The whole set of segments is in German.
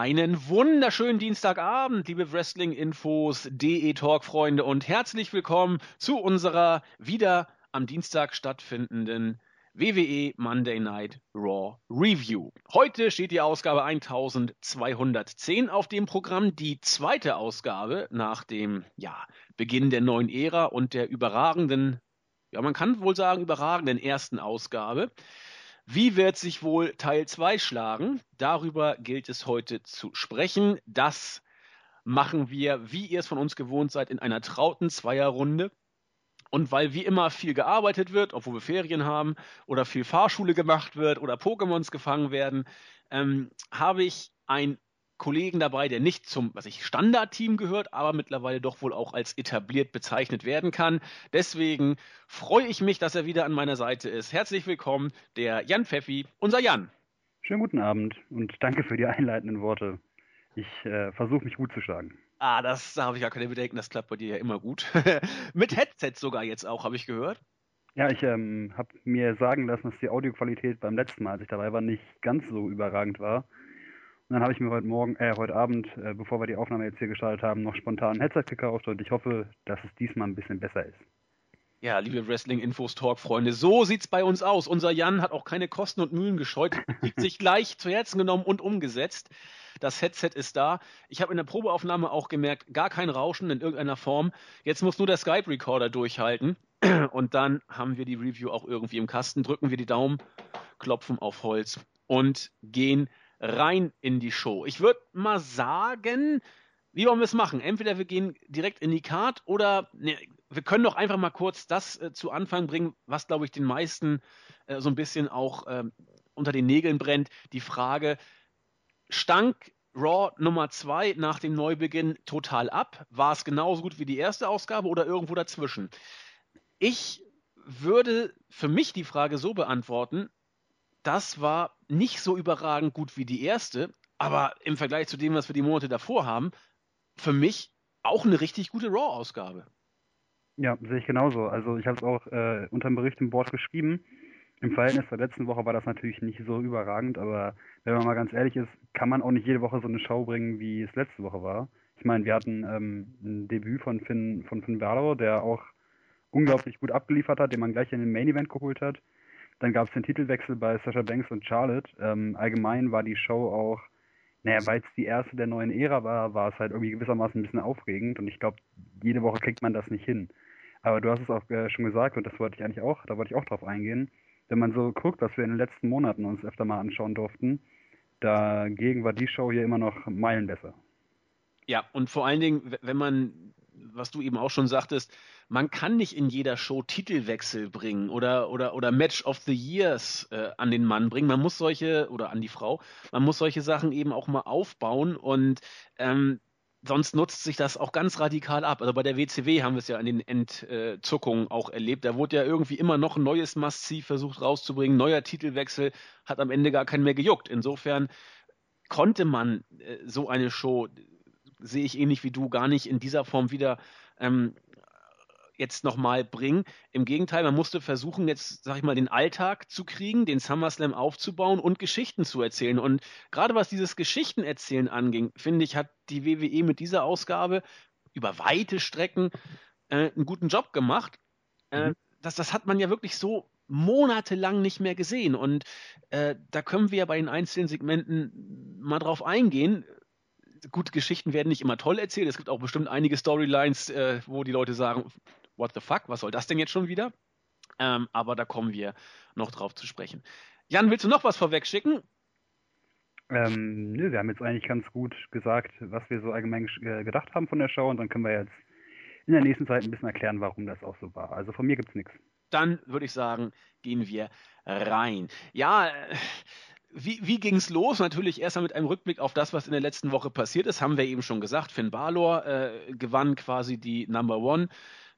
Einen wunderschönen Dienstagabend, liebe Wrestling-Infos, DE-Talk-Freunde und herzlich willkommen zu unserer wieder am Dienstag stattfindenden WWE Monday Night Raw Review. Heute steht die Ausgabe 1210 auf dem Programm, die zweite Ausgabe nach dem ja, Beginn der neuen Ära und der überragenden, ja man kann wohl sagen überragenden ersten Ausgabe. Wie wird sich wohl Teil 2 schlagen? Darüber gilt es heute zu sprechen. Das machen wir, wie ihr es von uns gewohnt seid, in einer trauten Zweierrunde. Und weil wie immer viel gearbeitet wird, obwohl wir Ferien haben, oder viel Fahrschule gemacht wird oder Pokémons gefangen werden, ähm, habe ich ein Kollegen dabei, der nicht zum, was ich Standardteam gehört, aber mittlerweile doch wohl auch als etabliert bezeichnet werden kann. Deswegen freue ich mich, dass er wieder an meiner Seite ist. Herzlich willkommen, der Jan Pfeffi, unser Jan. Schönen guten Abend und danke für die einleitenden Worte. Ich äh, versuche mich gut zu schlagen. Ah, das da habe ich gar keine Bedenken, das klappt bei dir ja immer gut. Mit Headset sogar jetzt auch, habe ich gehört. Ja, ich ähm, habe mir sagen lassen, dass die Audioqualität beim letzten Mal, als ich dabei war, nicht ganz so überragend war. Und dann habe ich mir heute Morgen, äh, heute Abend, äh, bevor wir die Aufnahme jetzt hier gestartet haben, noch spontan ein Headset gekauft und ich hoffe, dass es diesmal ein bisschen besser ist. Ja, liebe Wrestling-Infos-Talk-Freunde, so sieht's bei uns aus. Unser Jan hat auch keine Kosten und Mühen gescheut, sich gleich zu Herzen genommen und umgesetzt. Das Headset ist da. Ich habe in der Probeaufnahme auch gemerkt, gar kein Rauschen in irgendeiner Form. Jetzt muss nur der Skype-Recorder durchhalten. Und dann haben wir die Review auch irgendwie im Kasten. Drücken wir die Daumen, klopfen auf Holz und gehen rein in die Show. Ich würde mal sagen, wie wollen wir es machen? Entweder wir gehen direkt in die Card oder ne, wir können doch einfach mal kurz das äh, zu Anfang bringen, was, glaube ich, den meisten äh, so ein bisschen auch äh, unter den Nägeln brennt. Die Frage, stank Raw Nummer 2 nach dem Neubeginn total ab? War es genauso gut wie die erste Ausgabe oder irgendwo dazwischen? Ich würde für mich die Frage so beantworten, das war nicht so überragend gut wie die erste, aber im Vergleich zu dem, was wir die Monate davor haben, für mich auch eine richtig gute Raw-Ausgabe. Ja, sehe ich genauso. Also ich habe es auch äh, unter dem Bericht im Board geschrieben. Im Verhältnis zur letzten Woche war das natürlich nicht so überragend, aber wenn man mal ganz ehrlich ist, kann man auch nicht jede Woche so eine Show bringen, wie es letzte Woche war. Ich meine, wir hatten ähm, ein Debüt von Finn, von Finn Balor, der auch unglaublich gut abgeliefert hat, den man gleich in den Main Event geholt hat. Dann gab es den Titelwechsel bei Sasha Banks und Charlotte. Ähm, allgemein war die Show auch, naja, weil es die erste der neuen Ära war, war es halt irgendwie gewissermaßen ein bisschen aufregend und ich glaube, jede Woche kriegt man das nicht hin. Aber du hast es auch äh, schon gesagt und das wollte ich eigentlich auch, da wollte ich auch drauf eingehen. Wenn man so guckt, was wir in den letzten Monaten uns öfter mal anschauen durften, dagegen war die Show hier immer noch Meilen besser. Ja, und vor allen Dingen, wenn man, was du eben auch schon sagtest, man kann nicht in jeder Show Titelwechsel bringen oder, oder, oder Match of the Years äh, an den Mann bringen. Man muss solche, oder an die Frau, man muss solche Sachen eben auch mal aufbauen und ähm, sonst nutzt sich das auch ganz radikal ab. Also bei der WCW haben wir es ja an den Entzuckungen auch erlebt. Da wurde ja irgendwie immer noch ein neues Massiv versucht rauszubringen. Neuer Titelwechsel hat am Ende gar keinen mehr gejuckt. Insofern konnte man äh, so eine Show, sehe ich ähnlich wie du, gar nicht in dieser Form wieder ähm, jetzt nochmal bringen. Im Gegenteil, man musste versuchen, jetzt, sag ich mal, den Alltag zu kriegen, den SummerSlam aufzubauen und Geschichten zu erzählen. Und gerade was dieses Geschichtenerzählen anging, finde ich, hat die WWE mit dieser Ausgabe über weite Strecken äh, einen guten Job gemacht. Äh, mhm. das, das hat man ja wirklich so monatelang nicht mehr gesehen. Und äh, da können wir ja bei den einzelnen Segmenten mal drauf eingehen gute Geschichten werden nicht immer toll erzählt. Es gibt auch bestimmt einige Storylines, äh, wo die Leute sagen, what the fuck, was soll das denn jetzt schon wieder? Ähm, aber da kommen wir noch drauf zu sprechen. Jan, willst du noch was vorweg schicken? Ähm, nö, wir haben jetzt eigentlich ganz gut gesagt, was wir so allgemein äh, gedacht haben von der Show und dann können wir jetzt in der nächsten Zeit ein bisschen erklären, warum das auch so war. Also von mir gibt es nichts. Dann würde ich sagen, gehen wir rein. Ja, äh, wie, wie ging es los? Natürlich erstmal mit einem Rückblick auf das, was in der letzten Woche passiert ist, haben wir eben schon gesagt. Finn Balor äh, gewann quasi die Number One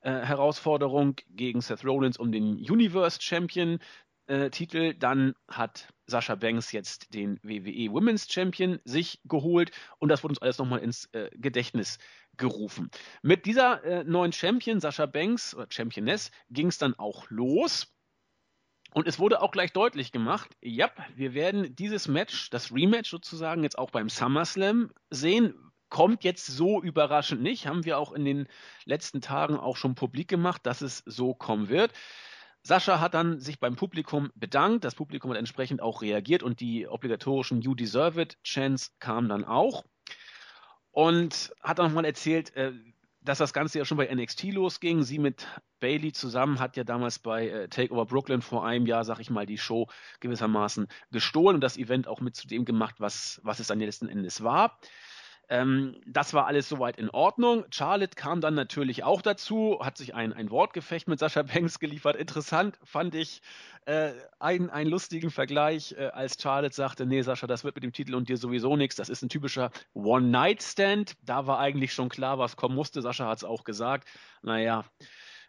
äh, Herausforderung gegen Seth Rollins um den Universe Champion äh, Titel. Dann hat Sascha Banks jetzt den WWE Women's Champion sich geholt und das wurde uns alles nochmal ins äh, Gedächtnis gerufen. Mit dieser äh, neuen Champion, Sascha Banks oder Championess, ging es dann auch los. Und es wurde auch gleich deutlich gemacht, ja, wir werden dieses Match, das Rematch sozusagen, jetzt auch beim SummerSlam sehen. Kommt jetzt so überraschend nicht, haben wir auch in den letzten Tagen auch schon publik gemacht, dass es so kommen wird. Sascha hat dann sich beim Publikum bedankt, das Publikum hat entsprechend auch reagiert und die obligatorischen You Deserve It Chants kamen dann auch und hat dann nochmal erzählt, äh, dass das Ganze ja schon bei NXT losging. Sie mit Bailey zusammen hat ja damals bei äh, Takeover Brooklyn vor einem Jahr, sag ich mal, die Show gewissermaßen gestohlen und das Event auch mit zu dem gemacht, was, was es dann letzten Endes war. Ähm, das war alles soweit in Ordnung. Charlotte kam dann natürlich auch dazu, hat sich ein, ein Wortgefecht mit Sascha Banks geliefert. Interessant fand ich äh, einen, einen lustigen Vergleich, äh, als Charlotte sagte, nee Sascha, das wird mit dem Titel und dir sowieso nichts. Das ist ein typischer One-Night-Stand. Da war eigentlich schon klar, was kommen musste. Sascha hat es auch gesagt. Naja,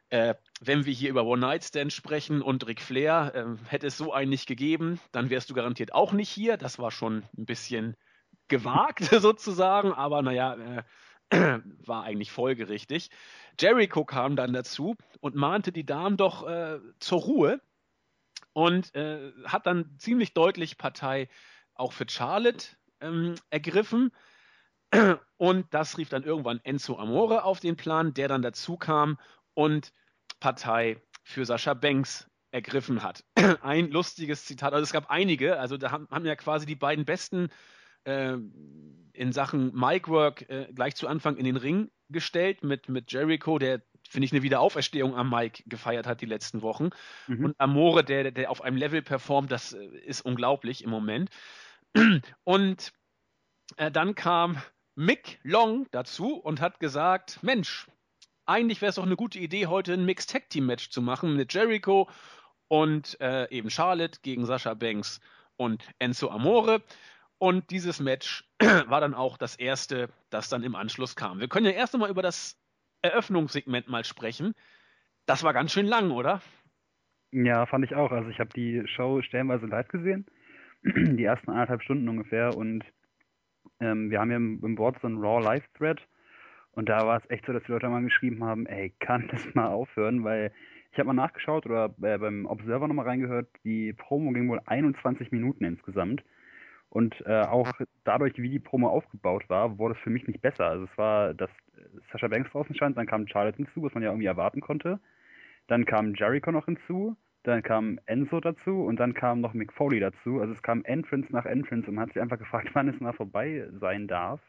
äh, wenn wir hier über One-Night-Stand sprechen und Ric Flair, äh, hätte es so einen nicht gegeben, dann wärst du garantiert auch nicht hier. Das war schon ein bisschen gewagt sozusagen, aber naja, äh, war eigentlich folgerichtig. Jericho kam dann dazu und mahnte die Damen doch äh, zur Ruhe und äh, hat dann ziemlich deutlich Partei auch für Charlotte ähm, ergriffen. Und das rief dann irgendwann Enzo Amore auf den Plan, der dann dazu kam und Partei für Sascha Banks ergriffen hat. Ein lustiges Zitat, also es gab einige, also da haben, haben ja quasi die beiden besten äh, in Sachen Micwork äh, gleich zu Anfang in den Ring gestellt mit, mit Jericho, der, finde ich, eine Wiederauferstehung am Mike gefeiert hat die letzten Wochen. Mhm. Und Amore, der, der auf einem Level performt, das äh, ist unglaublich im Moment. Und äh, dann kam Mick Long dazu und hat gesagt, Mensch, eigentlich wäre es doch eine gute Idee, heute ein Mixed Tag Team Match zu machen mit Jericho und äh, eben Charlotte gegen Sascha Banks und Enzo Amore. Und dieses Match war dann auch das erste, das dann im Anschluss kam. Wir können ja erst einmal über das Eröffnungssegment mal sprechen. Das war ganz schön lang, oder? Ja, fand ich auch. Also ich habe die Show stellenweise live gesehen, die ersten anderthalb Stunden ungefähr. Und ähm, wir haben ja im, im Board so einen Raw Live Thread. Und da war es echt so, dass die Leute mal geschrieben haben, ey, kann das mal aufhören? Weil ich habe mal nachgeschaut oder äh, beim Observer nochmal reingehört, die Promo ging wohl 21 Minuten insgesamt. Und äh, auch dadurch, wie die Promo aufgebaut war, wurde es für mich nicht besser. Also es war, dass Sascha Banks draußen stand, dann kam Charlotte hinzu, was man ja irgendwie erwarten konnte. Dann kam Jericho noch hinzu, dann kam Enzo dazu und dann kam noch Mick Foley dazu. Also es kam Entrance nach Entrance und man hat sich einfach gefragt, wann es mal vorbei sein darf.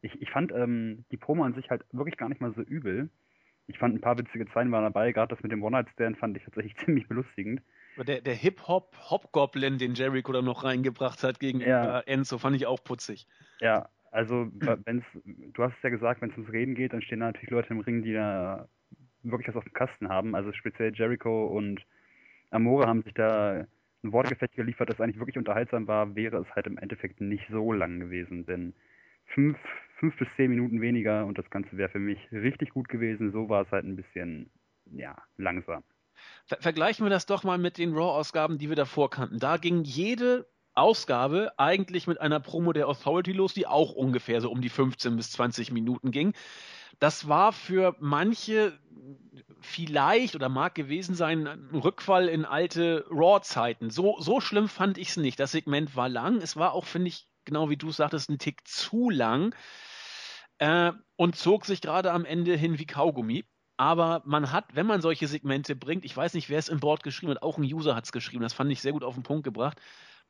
Ich, ich fand ähm, die Promo an sich halt wirklich gar nicht mal so übel. Ich fand ein paar witzige Zeilen waren dabei, gerade das mit dem One-Night-Stand fand ich tatsächlich ziemlich belustigend. Der, der Hip-Hop-Hobgoblin, den Jericho da noch reingebracht hat gegen ja. Enzo, fand ich auch putzig. Ja, also wenn's, du hast es ja gesagt, wenn es ums Reden geht, dann stehen da natürlich Leute im Ring, die da wirklich was auf dem Kasten haben. Also speziell Jericho und Amore haben sich da ein Wortgefecht geliefert, das eigentlich wirklich unterhaltsam war, wäre es halt im Endeffekt nicht so lang gewesen. Denn fünf, fünf bis zehn Minuten weniger und das Ganze wäre für mich richtig gut gewesen. So war es halt ein bisschen, ja, langsam. Ver vergleichen wir das doch mal mit den Raw-Ausgaben, die wir davor kannten. Da ging jede Ausgabe eigentlich mit einer Promo der Authority los, die auch ungefähr so um die 15 bis 20 Minuten ging. Das war für manche vielleicht oder mag gewesen sein ein Rückfall in alte Raw-Zeiten. So, so schlimm fand ich es nicht. Das Segment war lang. Es war auch, finde ich, genau wie du sagtest, ein Tick zu lang äh, und zog sich gerade am Ende hin wie Kaugummi. Aber man hat, wenn man solche Segmente bringt, ich weiß nicht, wer es im Board geschrieben hat, auch ein User hat es geschrieben, das fand ich sehr gut auf den Punkt gebracht,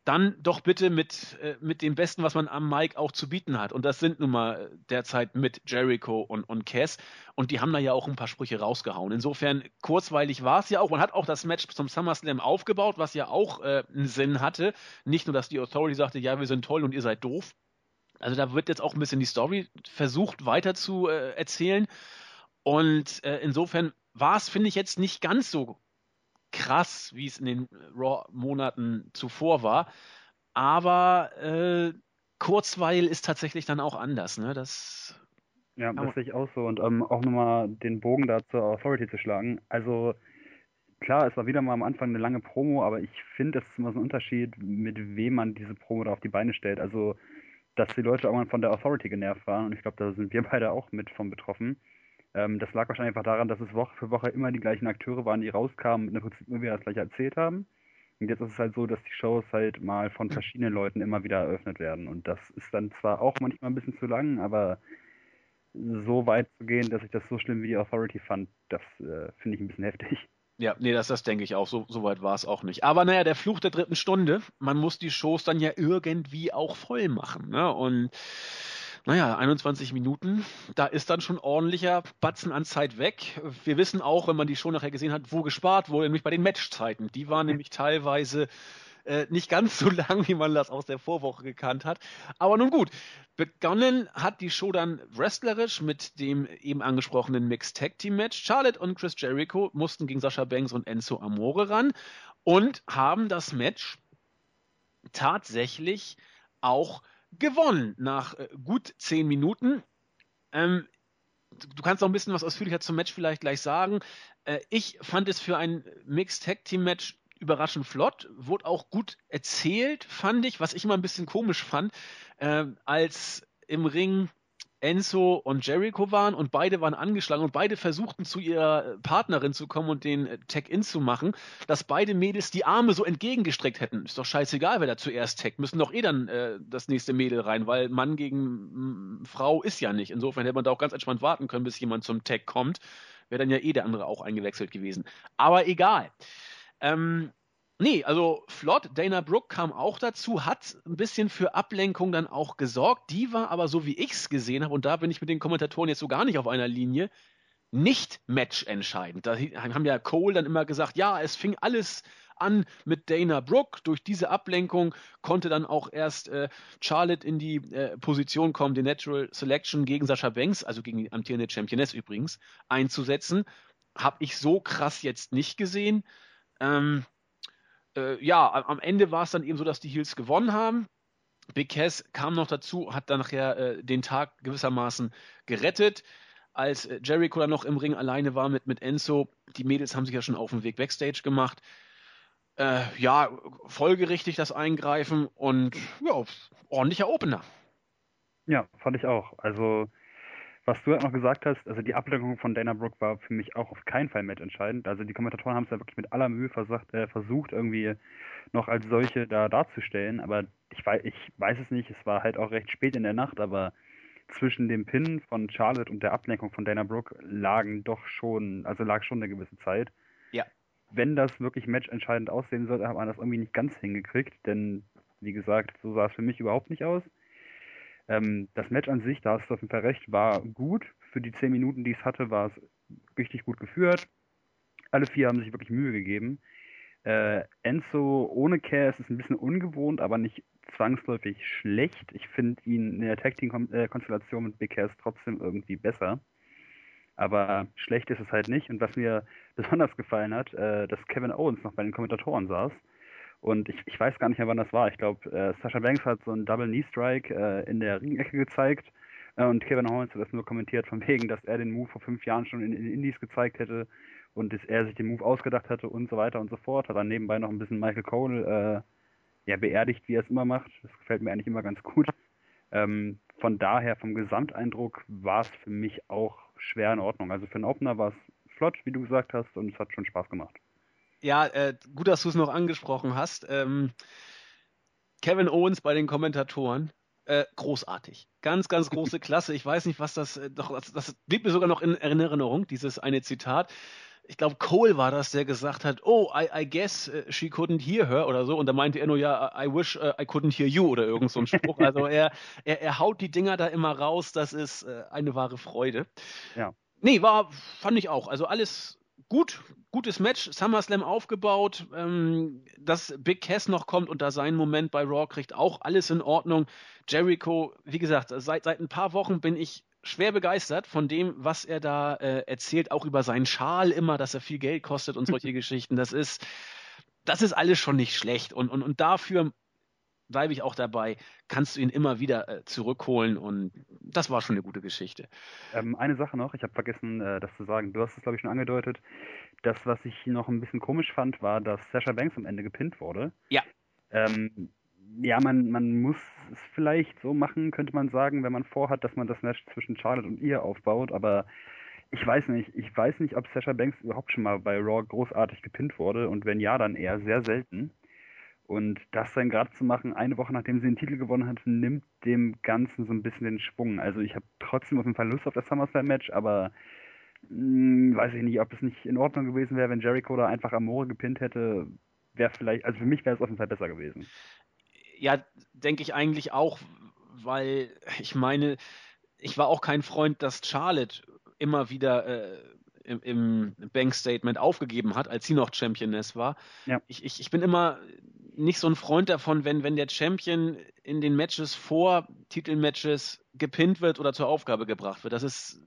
dann doch bitte mit, äh, mit dem Besten, was man am Mic auch zu bieten hat. Und das sind nun mal derzeit mit Jericho und, und Cass. Und die haben da ja auch ein paar Sprüche rausgehauen. Insofern, kurzweilig war es ja auch. Man hat auch das Match zum SummerSlam aufgebaut, was ja auch äh, einen Sinn hatte. Nicht nur, dass die Authority sagte, ja, wir sind toll und ihr seid doof. Also da wird jetzt auch ein bisschen die Story versucht weiter zu äh, erzählen. Und äh, insofern war es, finde ich, jetzt nicht ganz so krass, wie es in den Raw-Monaten zuvor war. Aber äh, Kurzweil ist tatsächlich dann auch anders. Ne? Das ja, das sehe ich auch so. Und ähm, auch nochmal den Bogen da zur Authority zu schlagen. Also klar, es war wieder mal am Anfang eine lange Promo, aber ich finde, es ist immer so ein Unterschied, mit wem man diese Promo da auf die Beine stellt. Also, dass die Leute irgendwann von der Authority genervt waren, und ich glaube, da sind wir beide auch mit von betroffen. Ähm, das lag wahrscheinlich einfach daran, dass es Woche für Woche immer die gleichen Akteure waren, die rauskamen und im Prinzip immer wieder das gleiche erzählt haben. Und jetzt ist es halt so, dass die Shows halt mal von verschiedenen Leuten immer wieder eröffnet werden. Und das ist dann zwar auch manchmal ein bisschen zu lang, aber so weit zu gehen, dass ich das so schlimm wie die Authority fand, das äh, finde ich ein bisschen heftig. Ja, nee, das, das denke ich auch. So, so weit war es auch nicht. Aber naja, der Fluch der dritten Stunde, man muss die Shows dann ja irgendwie auch voll machen. Ne? Und naja, 21 Minuten, da ist dann schon ordentlicher Batzen an Zeit weg. Wir wissen auch, wenn man die Show nachher gesehen hat, wo gespart wurde, nämlich bei den Matchzeiten. Die waren nämlich teilweise äh, nicht ganz so lang, wie man das aus der Vorwoche gekannt hat. Aber nun gut, begonnen hat die Show dann wrestlerisch mit dem eben angesprochenen Mixed Tag Team Match. Charlotte und Chris Jericho mussten gegen Sascha Banks und Enzo Amore ran und haben das Match tatsächlich auch gewonnen nach äh, gut zehn Minuten. Ähm, du kannst noch ein bisschen was ausführlicher zum Match vielleicht gleich sagen. Äh, ich fand es für ein Mixed Tag Team Match überraschend flott, wurde auch gut erzählt, fand ich, was ich immer ein bisschen komisch fand, äh, als im Ring Enzo und Jericho waren und beide waren angeschlagen und beide versuchten zu ihrer Partnerin zu kommen und den Tag-In zu machen, dass beide Mädels die Arme so entgegengestreckt hätten. Ist doch scheißegal, wer da zuerst taggt. Müssen doch eh dann äh, das nächste Mädel rein, weil Mann gegen m, Frau ist ja nicht. Insofern hätte man da auch ganz entspannt warten können, bis jemand zum Tag kommt. Wäre dann ja eh der andere auch eingewechselt gewesen. Aber egal. Ähm, Nee, also flott. Dana Brooke kam auch dazu, hat ein bisschen für Ablenkung dann auch gesorgt. Die war aber so, wie ich es gesehen habe, und da bin ich mit den Kommentatoren jetzt so gar nicht auf einer Linie, nicht matchentscheidend. Da haben ja Cole dann immer gesagt, ja, es fing alles an mit Dana Brooke. Durch diese Ablenkung konnte dann auch erst äh, Charlotte in die äh, Position kommen, die Natural Selection gegen Sascha Banks, also gegen die amtierende Championess übrigens, einzusetzen. Habe ich so krass jetzt nicht gesehen. Ähm, äh, ja, am Ende war es dann eben so, dass die Heels gewonnen haben. Big Cass kam noch dazu, hat dann nachher äh, den Tag gewissermaßen gerettet. Als äh, Jericho dann noch im Ring alleine war mit, mit Enzo, die Mädels haben sich ja schon auf dem Weg Backstage gemacht. Äh, ja, folgerichtig das Eingreifen und ja, ordentlicher Opener. Ja, fand ich auch. Also was du halt noch gesagt hast, also die Ablenkung von Dana Brooke war für mich auch auf keinen Fall matchentscheidend. Also die Kommentatoren haben es ja wirklich mit aller Mühe versucht, äh, versucht, irgendwie noch als solche da darzustellen. Aber ich weiß, ich weiß es nicht, es war halt auch recht spät in der Nacht, aber zwischen dem Pin von Charlotte und der Ablenkung von Dana Brooke lagen doch schon, also lag schon eine gewisse Zeit. Ja. Wenn das wirklich matchentscheidend aussehen sollte, hat man das irgendwie nicht ganz hingekriegt, denn wie gesagt, so sah es für mich überhaupt nicht aus. Ähm, das Match an sich, da hast du auf jeden Fall recht, war gut. Für die zehn Minuten, die es hatte, war es richtig gut geführt. Alle vier haben sich wirklich Mühe gegeben. Äh, Enzo ohne Cass ist ein bisschen ungewohnt, aber nicht zwangsläufig schlecht. Ich finde ihn in der Tag Team äh, Konstellation mit Big Cass trotzdem irgendwie besser. Aber schlecht ist es halt nicht. Und was mir besonders gefallen hat, äh, dass Kevin Owens noch bei den Kommentatoren saß und ich, ich weiß gar nicht mehr, wann das war. Ich glaube, äh, Sasha Banks hat so einen Double Knee Strike äh, in der Ringecke gezeigt. Äh, und Kevin Owens hat das nur kommentiert, von wegen, dass er den Move vor fünf Jahren schon in, in Indies gezeigt hätte und dass er sich den Move ausgedacht hatte und so weiter und so fort. Hat dann nebenbei noch ein bisschen Michael Cole äh, ja, beerdigt, wie er es immer macht. Das gefällt mir eigentlich immer ganz gut. Ähm, von daher, vom Gesamteindruck, war es für mich auch schwer in Ordnung. Also für einen Opener war es flott, wie du gesagt hast, und es hat schon Spaß gemacht. Ja, äh, gut, dass du es noch angesprochen hast. Ähm, Kevin Owens bei den Kommentatoren. Äh, großartig. Ganz, ganz große Klasse. Ich weiß nicht, was das, äh, doch, das, das blieb mir sogar noch in Erinnerung, dieses eine Zitat. Ich glaube, Cole war das, der gesagt hat, oh, I, I guess uh, she couldn't hear her oder so. Und da meinte er nur, ja, I wish uh, I couldn't hear you oder irgend so ein Spruch. Also er, er, er haut die Dinger da immer raus. Das ist äh, eine wahre Freude. Ja. Nee, war, fand ich auch. Also alles gut, gutes Match, SummerSlam aufgebaut, ähm, dass Big Cass noch kommt und da seinen Moment bei Raw kriegt, auch alles in Ordnung. Jericho, wie gesagt, seit, seit ein paar Wochen bin ich schwer begeistert von dem, was er da äh, erzählt, auch über seinen Schal immer, dass er viel Geld kostet und solche Geschichten. Das ist, das ist alles schon nicht schlecht und, und, und dafür bleibe ich auch dabei, kannst du ihn immer wieder äh, zurückholen und das war schon eine gute Geschichte. Ähm, eine Sache noch, ich habe vergessen, äh, das zu sagen. Du hast es, glaube ich, schon angedeutet. Das, was ich noch ein bisschen komisch fand, war, dass Sasha Banks am Ende gepinnt wurde. Ja. Ähm, ja, man, man muss es vielleicht so machen, könnte man sagen, wenn man vorhat, dass man das Match zwischen Charlotte und ihr aufbaut, aber ich weiß nicht. Ich weiß nicht, ob Sasha Banks überhaupt schon mal bei Raw großartig gepinnt wurde und wenn ja, dann eher sehr selten. Und das dann gerade zu machen, eine Woche nachdem sie den Titel gewonnen hat, nimmt dem Ganzen so ein bisschen den Schwung. Also ich habe trotzdem auf jeden Fall Lust auf das SummerSlam-Match, aber mh, hm, weiß ich nicht, ob es nicht in Ordnung gewesen wäre, wenn Jericho da einfach Amore gepinnt hätte. Wäre vielleicht, also für mich wäre es auf jeden Fall besser gewesen. Ja, denke ich eigentlich auch, weil ich meine, ich war auch kein Freund, dass Charlotte immer wieder äh, im, im Bank-Statement aufgegeben hat, als sie noch Championess war. Ja. Ich, ich, ich bin immer nicht so ein Freund davon, wenn, wenn der Champion in den Matches vor Titelmatches gepinnt wird oder zur Aufgabe gebracht wird. Das ist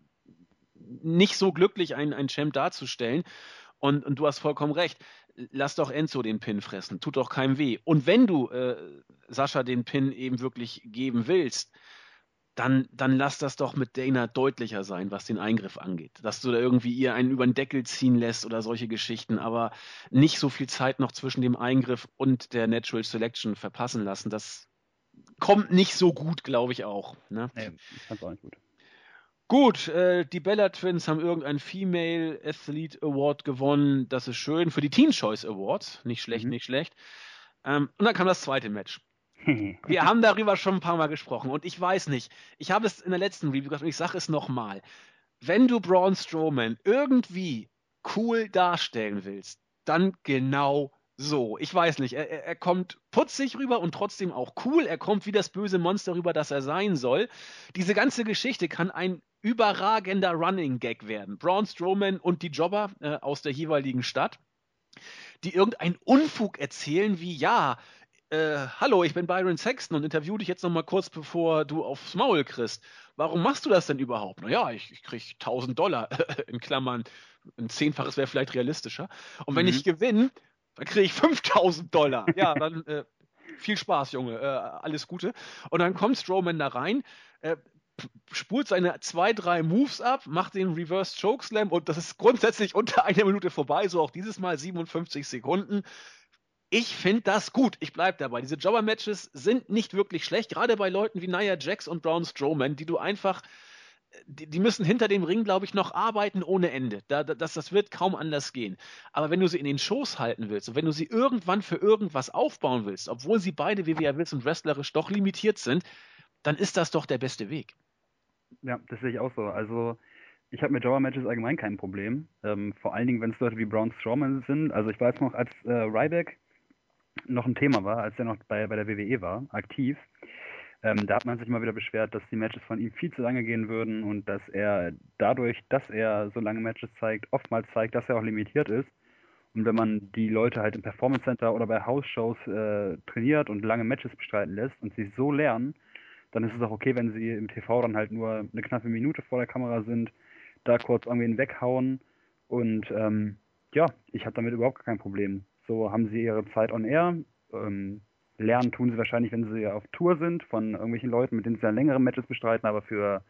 nicht so glücklich, einen, einen Champ darzustellen. Und, und du hast vollkommen recht. Lass doch Enzo den Pin fressen. Tut doch keinem weh. Und wenn du äh, Sascha den Pin eben wirklich geben willst, dann, dann lass das doch mit Dana deutlicher sein, was den Eingriff angeht. Dass du da irgendwie ihr einen über den Deckel ziehen lässt oder solche Geschichten, aber nicht so viel Zeit noch zwischen dem Eingriff und der Natural Selection verpassen lassen. Das kommt nicht so gut, glaube ich auch. Ne? Nee, ich fand's auch nicht gut. Gut, äh, die Bella Twins haben irgendeinen Female Athlete Award gewonnen. Das ist schön. Für die Teen Choice Awards. Nicht schlecht, mhm. nicht schlecht. Ähm, und dann kam das zweite Match. Wir haben darüber schon ein paar Mal gesprochen und ich weiß nicht, ich habe es in der letzten Review gesagt und ich sage es nochmal. Wenn du Braun Strowman irgendwie cool darstellen willst, dann genau so. Ich weiß nicht, er, er kommt putzig rüber und trotzdem auch cool. Er kommt wie das böse Monster rüber, das er sein soll. Diese ganze Geschichte kann ein überragender Running Gag werden. Braun Strowman und die Jobber äh, aus der jeweiligen Stadt, die irgendeinen Unfug erzählen wie, ja, äh, hallo, ich bin Byron Sexton und interview dich jetzt nochmal kurz, bevor du aufs Maul kriegst. Warum machst du das denn überhaupt? Naja, ich, ich krieg 1000 Dollar, in Klammern, ein Zehnfaches wäre vielleicht realistischer. Und wenn mhm. ich gewinne, dann kriege ich 5000 Dollar. Ja, dann äh, viel Spaß, Junge, äh, alles Gute. Und dann kommt Strowman da rein, äh, spult seine zwei, drei Moves ab, macht den Reverse Chokeslam und das ist grundsätzlich unter einer Minute vorbei, so auch dieses Mal 57 Sekunden. Ich finde das gut. Ich bleibe dabei. Diese Jobber-Matches sind nicht wirklich schlecht, gerade bei Leuten wie Nia Jax und Braun Strowman, die du einfach, die, die müssen hinter dem Ring, glaube ich, noch arbeiten ohne Ende. Da, das, das wird kaum anders gehen. Aber wenn du sie in den Shows halten willst und wenn du sie irgendwann für irgendwas aufbauen willst, obwohl sie beide, wie wir ja wissen, wrestlerisch doch limitiert sind, dann ist das doch der beste Weg. Ja, das sehe ich auch so. Also ich habe mit Jobber-Matches allgemein kein Problem. Ähm, vor allen Dingen, wenn es Leute wie Braun Strowman sind. Also ich weiß noch, als äh, Ryback noch ein Thema war, als er noch bei, bei der WWE war, aktiv. Ähm, da hat man sich mal wieder beschwert, dass die Matches von ihm viel zu lange gehen würden und dass er dadurch, dass er so lange Matches zeigt, oftmals zeigt, dass er auch limitiert ist. Und wenn man die Leute halt im Performance Center oder bei House-Shows äh, trainiert und lange Matches bestreiten lässt und sie so lernen, dann ist es auch okay, wenn sie im TV dann halt nur eine knappe Minute vor der Kamera sind, da kurz irgendwen weghauen. Und ähm, ja, ich habe damit überhaupt kein Problem. So haben sie ihre Zeit on air. Ähm, lernen tun sie wahrscheinlich, wenn sie auf Tour sind, von irgendwelchen Leuten, mit denen sie dann längere Matches bestreiten, aber für,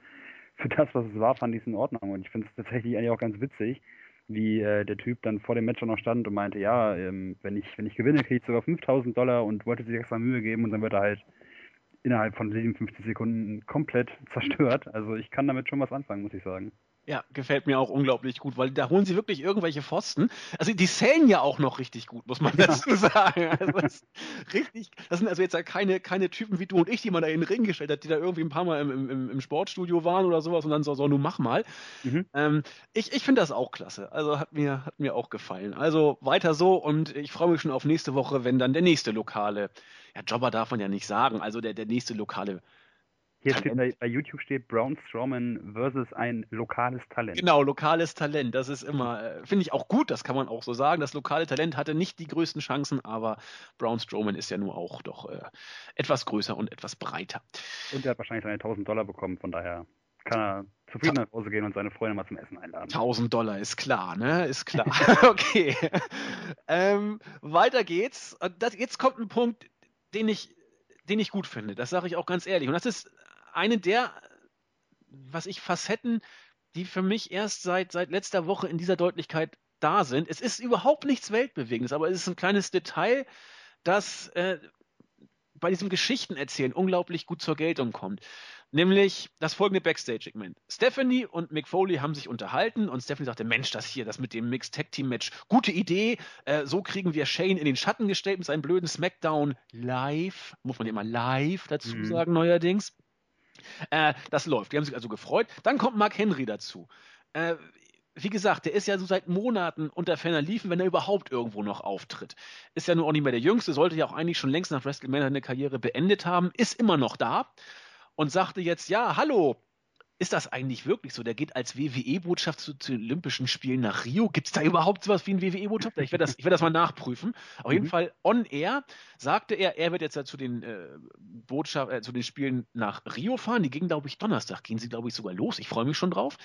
für das, was es war, fand ich es in Ordnung. Und ich finde es tatsächlich eigentlich auch ganz witzig, wie äh, der Typ dann vor dem Match noch stand und meinte, ja, ähm, wenn ich wenn ich gewinne, kriege ich sogar 5000 Dollar und wollte sich extra Mühe geben und dann wird er halt innerhalb von 57 Sekunden komplett zerstört. Also ich kann damit schon was anfangen, muss ich sagen. Ja, gefällt mir auch unglaublich gut, weil da holen sie wirklich irgendwelche Pfosten. Also die zählen ja auch noch richtig gut, muss man dazu sagen. Also das, richtig, das sind also jetzt ja keine, keine Typen wie du und ich, die man da in den Ring gestellt hat, die da irgendwie ein paar Mal im, im, im Sportstudio waren oder sowas und dann so, so nun mach mal. Mhm. Ähm, ich ich finde das auch klasse. Also hat mir, hat mir auch gefallen. Also weiter so und ich freue mich schon auf nächste Woche, wenn dann der nächste lokale, ja, Jobber darf man ja nicht sagen, also der, der nächste lokale hier steht bei, bei, YouTube steht Braun Strowman versus ein lokales Talent. Genau, lokales Talent. Das ist immer, äh, finde ich auch gut, das kann man auch so sagen. Das lokale Talent hatte nicht die größten Chancen, aber Braun Strowman ist ja nur auch doch äh, etwas größer und etwas breiter. Und er hat wahrscheinlich seine 1000 Dollar bekommen, von daher kann er zufrieden nach Hause gehen und seine Freunde mal zum Essen einladen. 1000 Dollar ist klar, ne? Ist klar. okay. ähm, weiter geht's. Das, jetzt kommt ein Punkt, den ich den ich gut finde. Das sage ich auch ganz ehrlich. Und das ist eine der, was ich Facetten, die für mich erst seit, seit letzter Woche in dieser Deutlichkeit da sind. Es ist überhaupt nichts Weltbewegendes, aber es ist ein kleines Detail, das äh, bei diesem Geschichtenerzählen unglaublich gut zur Geltung kommt. Nämlich das folgende Backstage-Segment. Stephanie und Mick Foley haben sich unterhalten und Stephanie sagte, Mensch, das hier, das mit dem Mixed Tag Team Match, gute Idee. Äh, so kriegen wir Shane in den Schatten gestellt mit seinem blöden Smackdown live. Muss man immer live dazu mhm. sagen, neuerdings. Äh, das läuft. Die haben sich also gefreut. Dann kommt Mark Henry dazu. Äh, wie gesagt, der ist ja so seit Monaten unter Ferner liefen, wenn er überhaupt irgendwo noch auftritt. Ist ja nur auch nicht mehr der Jüngste, sollte ja auch eigentlich schon längst nach WrestleMania eine Karriere beendet haben, ist immer noch da und sagte jetzt, ja, hallo, ist das eigentlich wirklich so? Der geht als WWE-Botschaft zu, zu, Olympischen Spielen nach Rio. Gibt es da überhaupt sowas wie ein WWE-Botschafter? Ich werde das, werd das mal nachprüfen. Auf mhm. jeden Fall on air sagte er, er wird jetzt ja zu den, äh, Botschaft, äh, zu den Spielen nach Rio fahren. Die gingen, glaube ich, Donnerstag, gehen sie, glaube ich, sogar los. Ich freue mich schon drauf.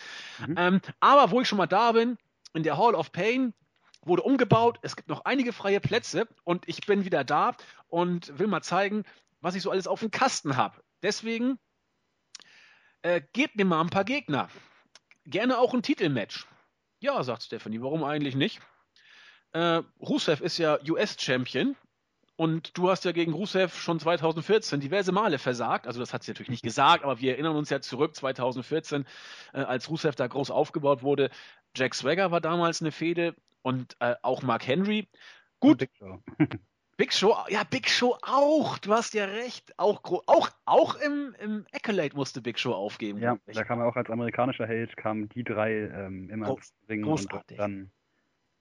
Mhm. Ähm, aber wo ich schon mal da bin, in der Hall of Pain, wurde umgebaut. Es gibt noch einige freie Plätze und ich bin wieder da und will mal zeigen, was ich so alles auf dem Kasten habe. Deswegen äh, gebt mir mal ein paar Gegner. Gerne auch ein Titelmatch. Ja, sagt Stephanie, warum eigentlich nicht? Äh, Rusev ist ja US-Champion und du hast ja gegen Rusev schon 2014 diverse Male versagt. Also das hat sie natürlich nicht gesagt, aber wir erinnern uns ja zurück 2014, äh, als Rusev da groß aufgebaut wurde. Jack Swagger war damals eine Fehde und äh, auch Mark Henry. Gut. Big Show, ja, Big Show auch. Du hast ja recht. Auch, auch, auch im, im Accolade musste Big Show aufgeben. Ja, da kam er auch als amerikanischer Held, kamen die drei ähm, immer Groß, Ring großartig. und dann.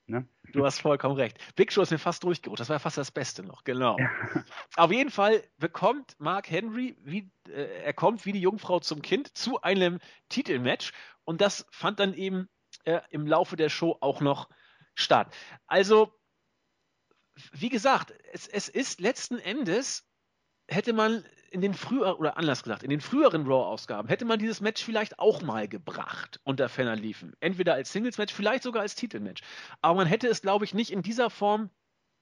Ne? Du hast vollkommen recht. Big Show ist mir fast durchgerutscht. Das war fast das Beste noch, genau. Ja. Auf jeden Fall bekommt Mark Henry, wie, äh, er kommt wie die Jungfrau zum Kind zu einem Titelmatch und das fand dann eben äh, im Laufe der Show auch noch statt. Also wie gesagt, es, es ist letzten Endes, hätte man in den früheren, oder anders gesagt, in den früheren Raw-Ausgaben, hätte man dieses Match vielleicht auch mal gebracht unter Fenner liefen. Entweder als Singles-Match, vielleicht sogar als Titelmatch. Aber man hätte es, glaube ich, nicht in dieser Form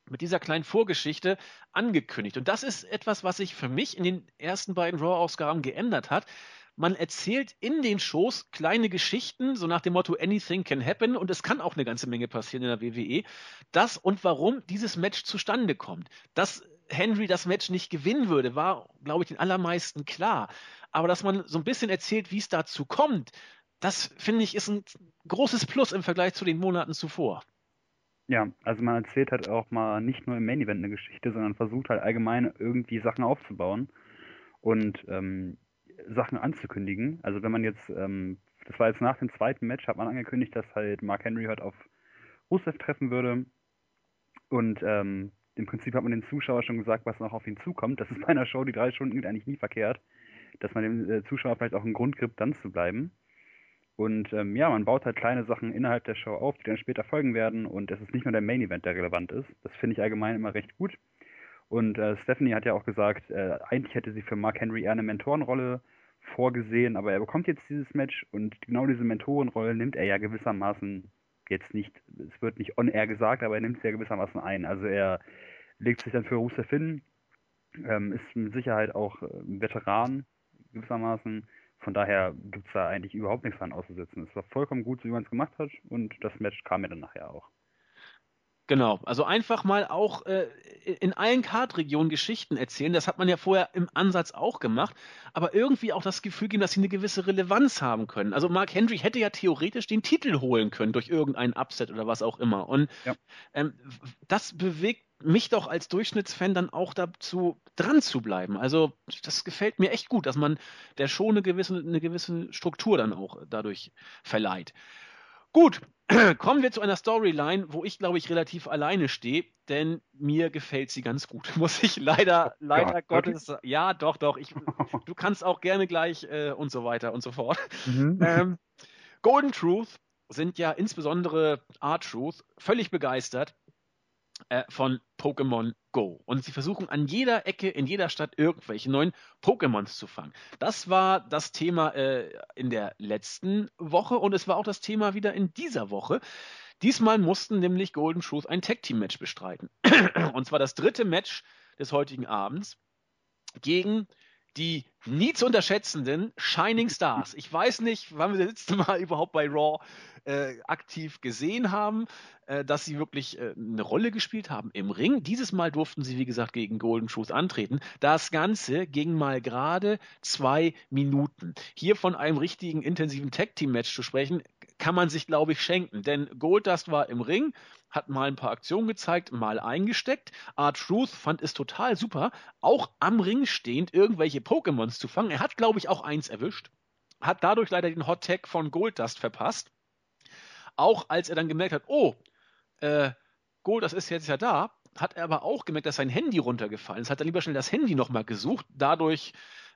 mit dieser kleinen Vorgeschichte angekündigt. Und das ist etwas, was sich für mich in den ersten beiden Raw-Ausgaben geändert hat man erzählt in den Shows kleine Geschichten, so nach dem Motto Anything can happen und es kann auch eine ganze Menge passieren in der WWE. Das und warum dieses Match zustande kommt. Dass Henry das Match nicht gewinnen würde, war, glaube ich, den allermeisten klar. Aber dass man so ein bisschen erzählt, wie es dazu kommt, das finde ich ist ein großes Plus im Vergleich zu den Monaten zuvor. Ja, also man erzählt halt auch mal nicht nur im Main Event eine Geschichte, sondern versucht halt allgemein irgendwie Sachen aufzubauen. Und ähm, Sachen anzukündigen. Also wenn man jetzt, ähm, das war jetzt nach dem zweiten Match, hat man angekündigt, dass halt Mark Henry heute auf Rusev treffen würde. Und ähm, im Prinzip hat man den Zuschauer schon gesagt, was noch auf ihn zukommt. Das ist bei einer Show, die drei Stunden geht, eigentlich nie verkehrt. Dass man dem äh, Zuschauer vielleicht auch einen Grund gibt, dann zu bleiben. Und ähm, ja, man baut halt kleine Sachen innerhalb der Show auf, die dann später folgen werden. Und es ist nicht nur der Main Event, der relevant ist. Das finde ich allgemein immer recht gut. Und äh, Stephanie hat ja auch gesagt, äh, eigentlich hätte sie für Mark Henry eher eine Mentorenrolle vorgesehen, aber er bekommt jetzt dieses Match und genau diese Mentorenrolle nimmt er ja gewissermaßen jetzt nicht, es wird nicht on-air gesagt, aber er nimmt es ja gewissermaßen ein. Also er legt sich dann für Rusev hin, ähm, ist mit Sicherheit auch äh, ein Veteran gewissermaßen. Von daher gibt es da eigentlich überhaupt nichts dran auszusetzen. Es war vollkommen gut, so wie man es gemacht hat und das Match kam mir dann nachher auch. Genau, also einfach mal auch äh, in allen Kartregionen Geschichten erzählen. Das hat man ja vorher im Ansatz auch gemacht, aber irgendwie auch das Gefühl geben, dass sie eine gewisse Relevanz haben können. Also Mark Henry hätte ja theoretisch den Titel holen können durch irgendeinen Upset oder was auch immer. Und ja. ähm, das bewegt mich doch als Durchschnittsfan dann auch dazu dran zu bleiben. Also das gefällt mir echt gut, dass man der Show eine gewisse, eine gewisse Struktur dann auch dadurch verleiht. Gut, kommen wir zu einer Storyline, wo ich glaube ich relativ alleine stehe, denn mir gefällt sie ganz gut. Muss ich leider, leider ja, Gottes, wirklich? ja, doch, doch. Ich, du kannst auch gerne gleich äh, und so weiter und so fort. Mhm. Ähm, Golden Truth sind ja insbesondere Art Truth völlig begeistert äh, von Pokémon Go. Und sie versuchen an jeder Ecke, in jeder Stadt irgendwelche neuen Pokémons zu fangen. Das war das Thema äh, in der letzten Woche und es war auch das Thema wieder in dieser Woche. Diesmal mussten nämlich Golden Truth ein Tag Team Match bestreiten. und zwar das dritte Match des heutigen Abends gegen die nie zu unterschätzenden Shining Stars. Ich weiß nicht, wann wir das letzte Mal überhaupt bei Raw äh, aktiv gesehen haben, äh, dass sie wirklich äh, eine Rolle gespielt haben im Ring. Dieses Mal durften sie, wie gesagt, gegen Golden Truth antreten. Das Ganze ging mal gerade zwei Minuten. Hier von einem richtigen intensiven Tag-Team-Match zu sprechen, kann man sich, glaube ich, schenken. Denn Goldust war im Ring, hat mal ein paar Aktionen gezeigt, mal eingesteckt. Art Truth fand es total super, auch am Ring stehend irgendwelche Pokémons zu fangen. Er hat, glaube ich, auch eins erwischt. Hat dadurch leider den Hot Tag von Goldust verpasst. Auch als er dann gemerkt hat, oh, äh, Goldust ist jetzt ja da, hat er aber auch gemerkt, dass sein Handy runtergefallen ist. Hat er lieber schnell das Handy nochmal gesucht. Dadurch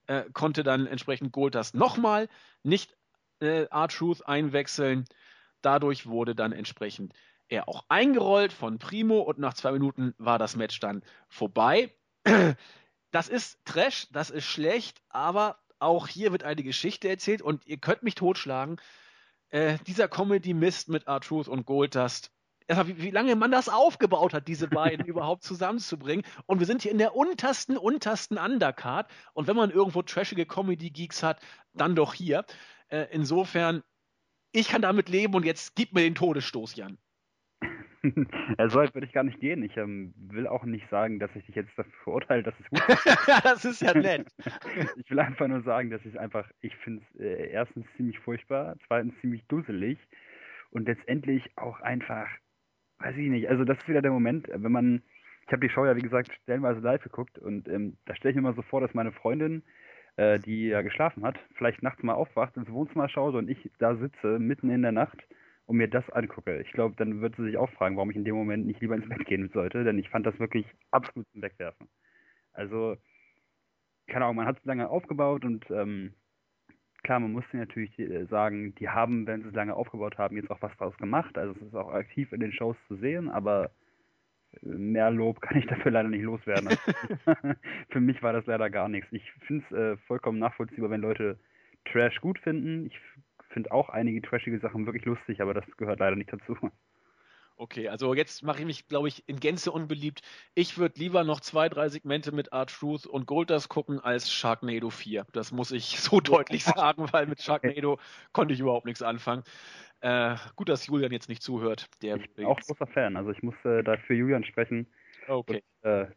äh, konnte dann entsprechend Goldust nochmal nicht äh, R-Truth einwechseln. Dadurch wurde dann entsprechend er auch eingerollt von Primo und nach zwei Minuten war das Match dann vorbei. Das ist Trash, das ist schlecht, aber auch hier wird eine Geschichte erzählt und ihr könnt mich totschlagen. Äh, dieser Comedy-Mist mit R-Truth und Goldust, wie, wie lange man das aufgebaut hat, diese beiden überhaupt zusammenzubringen. Und wir sind hier in der untersten, untersten Undercard. Und wenn man irgendwo trashige Comedy-Geeks hat, dann doch hier. Äh, insofern, ich kann damit leben und jetzt gib mir den Todesstoß, Jan. so weit würde ich gar nicht gehen. Ich ähm, will auch nicht sagen, dass ich dich jetzt dafür verurteile, dass es gut ist. das ist ja nett. ich will einfach nur sagen, dass ich einfach, ich finde es äh, erstens ziemlich furchtbar, zweitens ziemlich dusselig und letztendlich auch einfach, weiß ich nicht, also das ist wieder der Moment, wenn man, ich habe die Show ja wie gesagt stellenweise live geguckt und ähm, da stelle ich mir mal so vor, dass meine Freundin äh, die ja geschlafen hat, vielleicht nachts mal aufwacht, ins Wohnzimmer schaut und ich da sitze, mitten in der Nacht und mir das angucke. Ich glaube, dann wird sie sich auch fragen, warum ich in dem Moment nicht lieber ins Bett gehen sollte, denn ich fand das wirklich absolut zum Wegwerfen. Also, keine Ahnung, man hat es lange aufgebaut und ähm, klar, man muss natürlich äh, sagen, die haben, wenn sie es lange aufgebaut haben, jetzt auch was draus gemacht. Also es ist auch aktiv in den Shows zu sehen, aber mehr Lob kann ich dafür leider nicht loswerden. Für mich war das leider gar nichts. Ich finde es äh, vollkommen nachvollziehbar, wenn Leute Trash gut finden. Ich finde auch einige trashige Sachen wirklich lustig, aber das gehört leider nicht dazu. Okay, also jetzt mache ich mich, glaube ich, in Gänze unbeliebt. Ich würde lieber noch zwei, drei Segmente mit Art Truth und Goldust gucken als Sharknado 4. Das muss ich so deutlich sagen, weil mit Sharknado konnte ich überhaupt nichts anfangen. Äh, gut, dass Julian jetzt nicht zuhört. Der ich bin auch großer Fan. Also ich muss äh, da für Julian sprechen. Okay. Und, äh,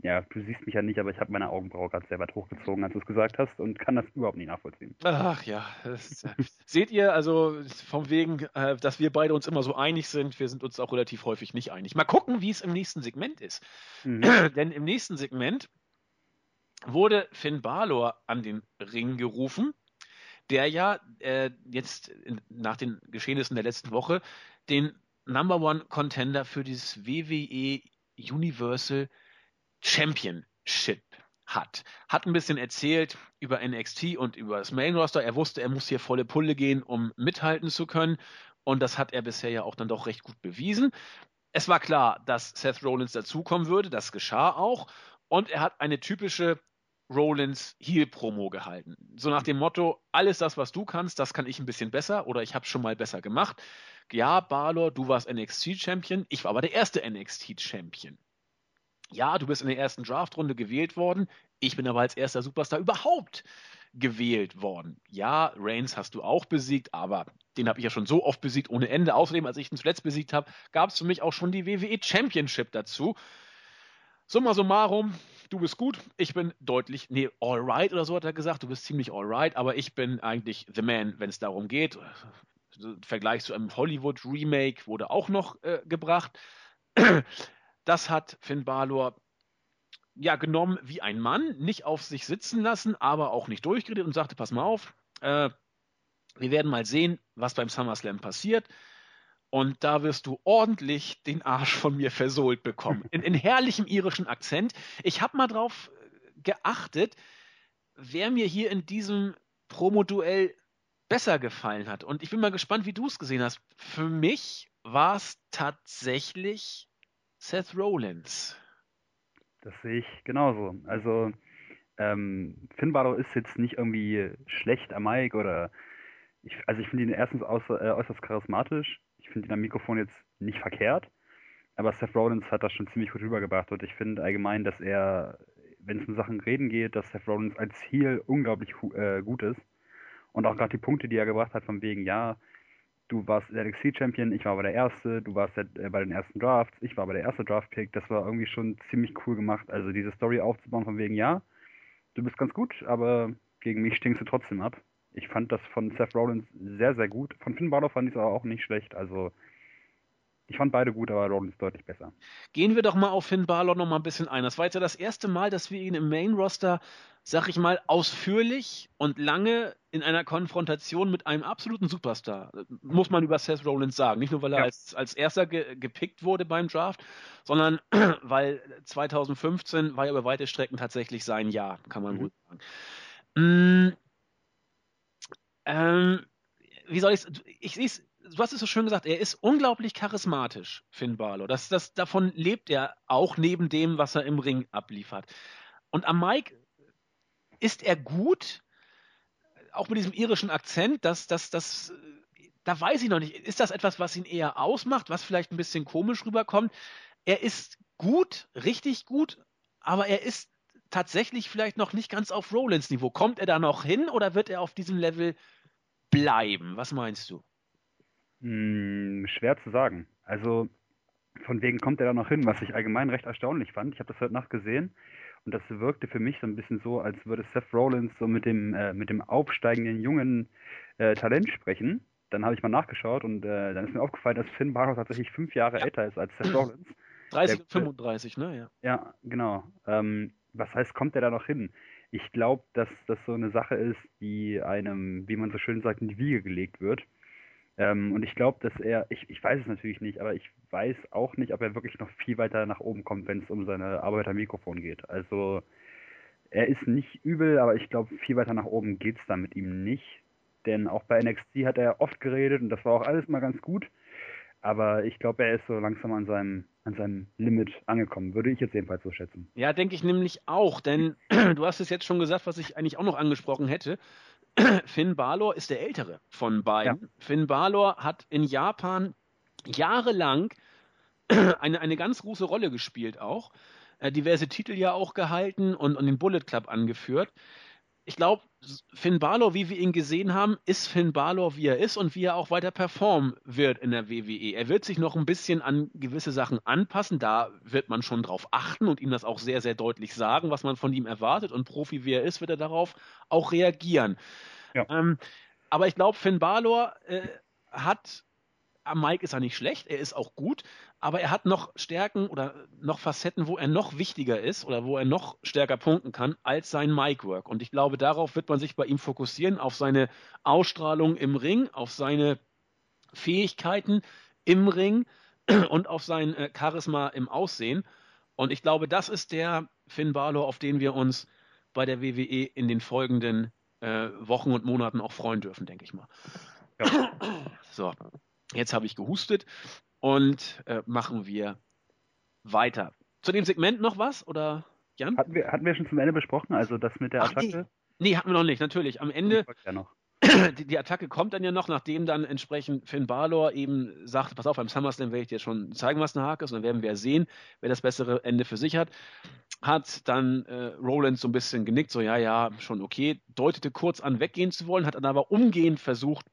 ja, du siehst mich ja nicht, aber ich habe meine Augenbraue gerade sehr weit hochgezogen, als du es gesagt hast und kann das überhaupt nicht nachvollziehen. Ach ja, ist, äh, seht ihr, also vom wegen, äh, dass wir beide uns immer so einig sind, wir sind uns auch relativ häufig nicht einig. Mal gucken, wie es im nächsten Segment ist. Mhm. Denn im nächsten Segment wurde Finn Balor an den Ring gerufen der ja äh, jetzt in, nach den Geschehnissen der letzten Woche den Number One Contender für dieses WWE Universal Championship hat. Hat ein bisschen erzählt über NXT und über das Main Roster. Er wusste, er muss hier volle Pulle gehen, um mithalten zu können. Und das hat er bisher ja auch dann doch recht gut bewiesen. Es war klar, dass Seth Rollins dazukommen würde. Das geschah auch. Und er hat eine typische Rollins Heel-Promo gehalten. So nach dem Motto, alles das, was du kannst, das kann ich ein bisschen besser oder ich habe schon mal besser gemacht. Ja, Balor, du warst NXT-Champion, ich war aber der erste NXT-Champion. Ja, du bist in der ersten Draftrunde gewählt worden, ich bin aber als erster Superstar überhaupt gewählt worden. Ja, Reigns hast du auch besiegt, aber den habe ich ja schon so oft besiegt ohne Ende. Außerdem, als ich ihn zuletzt besiegt habe, gab es für mich auch schon die WWE Championship dazu. Summa summarum, du bist gut, ich bin deutlich, nee, alright oder so hat er gesagt, du bist ziemlich alright, aber ich bin eigentlich the man, wenn es darum geht. Vergleich zu einem Hollywood-Remake wurde auch noch äh, gebracht. Das hat Finn Balor ja genommen wie ein Mann, nicht auf sich sitzen lassen, aber auch nicht durchgeredet und sagte, pass mal auf, äh, wir werden mal sehen, was beim SummerSlam passiert. Und da wirst du ordentlich den Arsch von mir versohlt bekommen. In, in herrlichem irischen Akzent. Ich habe mal drauf äh, geachtet, wer mir hier in diesem Promo-Duell besser gefallen hat. Und ich bin mal gespannt, wie du es gesehen hast. Für mich war es tatsächlich Seth Rollins. Das sehe ich genauso. Also, ähm, Finn Balor ist jetzt nicht irgendwie schlecht am Mike oder. Ich, also, ich finde ihn erstens außer, äh, äußerst charismatisch finde ihn am Mikrofon jetzt nicht verkehrt, aber Seth Rollins hat das schon ziemlich gut rübergebracht und ich finde allgemein, dass er wenn es um Sachen reden geht, dass Seth Rollins als Heel unglaublich äh, gut ist. Und auch gerade die Punkte, die er gebracht hat, von wegen, ja, du warst der NXT-Champion, ich war aber der Erste, du warst der, äh, bei den ersten Drafts, ich war aber der erste Draft-Pick, das war irgendwie schon ziemlich cool gemacht. Also diese Story aufzubauen von wegen, ja, du bist ganz gut, aber gegen mich stinkst du trotzdem ab. Ich fand das von Seth Rollins sehr, sehr gut. Von Finn Balor fand ich es aber auch nicht schlecht. Also ich fand beide gut, aber Rollins deutlich besser. Gehen wir doch mal auf Finn Balor noch mal ein bisschen ein. Das war jetzt ja das erste Mal, dass wir ihn im Main Roster, sag ich mal, ausführlich und lange in einer Konfrontation mit einem absoluten Superstar, muss man über Seth Rollins sagen. Nicht nur, weil er ja. als, als erster ge, gepickt wurde beim Draft, sondern weil 2015 war ja über weite Strecken tatsächlich sein Jahr, kann man mhm. wohl sagen. Mm, ähm, wie soll ich's, ich sehe es du hast es so schön gesagt, er ist unglaublich charismatisch, Finn Balor. Das, das, davon lebt er auch neben dem, was er im Ring abliefert. Und am Mike ist er gut, auch mit diesem irischen Akzent, dass das, das, da weiß ich noch nicht, ist das etwas, was ihn eher ausmacht, was vielleicht ein bisschen komisch rüberkommt? Er ist gut, richtig gut, aber er ist tatsächlich vielleicht noch nicht ganz auf Rollins Niveau. Kommt er da noch hin oder wird er auf diesem Level bleiben? Was meinst du? Hm, schwer zu sagen. Also von wegen kommt er da noch hin, was ich allgemein recht erstaunlich fand. Ich habe das heute Nacht gesehen und das wirkte für mich so ein bisschen so, als würde Seth Rollins so mit dem, äh, mit dem aufsteigenden jungen äh, Talent sprechen. Dann habe ich mal nachgeschaut und äh, dann ist mir aufgefallen, dass Finn Balor tatsächlich fünf Jahre ja. älter ist als Seth Rollins. 30 und 35, ne? Ja, ja genau. Ähm, was heißt, kommt er da noch hin? Ich glaube, dass das so eine Sache ist, die einem, wie man so schön sagt, in die Wiege gelegt wird. Ähm, und ich glaube, dass er, ich, ich weiß es natürlich nicht, aber ich weiß auch nicht, ob er wirklich noch viel weiter nach oben kommt, wenn es um seine Arbeit am Mikrofon geht. Also er ist nicht übel, aber ich glaube, viel weiter nach oben geht es da mit ihm nicht. Denn auch bei NXT hat er oft geredet und das war auch alles mal ganz gut. Aber ich glaube, er ist so langsam an seinem, an seinem Limit angekommen, würde ich jetzt jedenfalls so schätzen. Ja, denke ich nämlich auch, denn du hast es jetzt schon gesagt, was ich eigentlich auch noch angesprochen hätte. Finn Balor ist der ältere von beiden. Ja. Finn Balor hat in Japan jahrelang eine, eine ganz große Rolle gespielt auch. Äh, diverse Titel ja auch gehalten und, und den Bullet Club angeführt ich glaube, Finn Balor, wie wir ihn gesehen haben, ist Finn Balor, wie er ist und wie er auch weiter performen wird in der WWE. Er wird sich noch ein bisschen an gewisse Sachen anpassen, da wird man schon drauf achten und ihm das auch sehr, sehr deutlich sagen, was man von ihm erwartet. Und Profi, wie er ist, wird er darauf auch reagieren. Ja. Ähm, aber ich glaube, Finn Balor äh, hat am Mike ist er nicht schlecht, er ist auch gut, aber er hat noch Stärken oder noch Facetten, wo er noch wichtiger ist oder wo er noch stärker punkten kann als sein Mic-Work. Und ich glaube, darauf wird man sich bei ihm fokussieren, auf seine Ausstrahlung im Ring, auf seine Fähigkeiten im Ring und auf sein äh, Charisma im Aussehen. Und ich glaube, das ist der Finn Balor, auf den wir uns bei der WWE in den folgenden äh, Wochen und Monaten auch freuen dürfen, denke ich mal. Ja. So. Jetzt habe ich gehustet und äh, machen wir weiter. Zu dem Segment noch was oder Jan? Hatten wir, hatten wir schon zum Ende besprochen, also das mit der Ach, Attacke? Nee. nee. hatten wir noch nicht, natürlich. Am Ende. Ja noch. Die, die, Attacke kommt dann ja noch, nachdem dann entsprechend Finn Balor eben sagt, pass auf, beim SummerSlam werde ich dir schon zeigen, was eine Hake ist, und dann werden wir sehen, wer das bessere Ende für sich hat. Hat dann äh, Roland so ein bisschen genickt, so ja, ja, schon okay, deutete kurz an, weggehen zu wollen, hat dann aber umgehend versucht,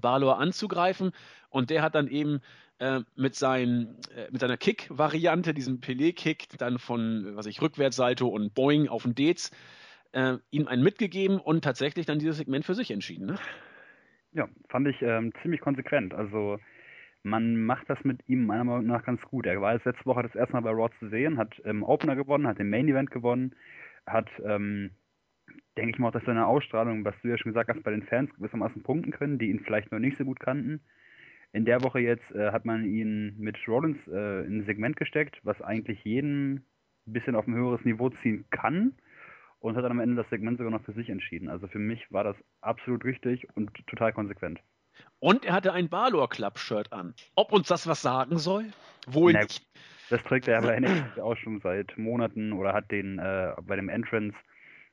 Balor anzugreifen und der hat dann eben äh, mit, seinen, äh, mit seiner Kick-Variante, diesem Pelé-Kick, dann von, was ich, Rückwärtssalto und Boing auf den Dez, äh, ihm einen mitgegeben und tatsächlich dann dieses Segment für sich entschieden. Ne? Ja, fand ich ähm, ziemlich konsequent. Also man macht das mit ihm meiner Meinung nach ganz gut. Er war jetzt letzte Woche das erste Mal bei Raw zu sehen, hat im Opener gewonnen, hat den Main Event gewonnen, hat ähm, denke ich mal auch, dass seine Ausstrahlung, was du ja schon gesagt hast, bei den Fans gewissermaßen punkten können, die ihn vielleicht noch nicht so gut kannten. In der Woche jetzt äh, hat man ihn mit Rollins äh, in ein Segment gesteckt, was eigentlich jeden ein bisschen auf ein höheres Niveau ziehen kann und hat dann am Ende das Segment sogar noch für sich entschieden. Also für mich war das absolut richtig und total konsequent. Und er hatte ein Balor Club Shirt an. Ob uns das was sagen soll? Wohl Na, nicht. Das trägt er aber auch schon seit Monaten oder hat den äh, bei dem Entrance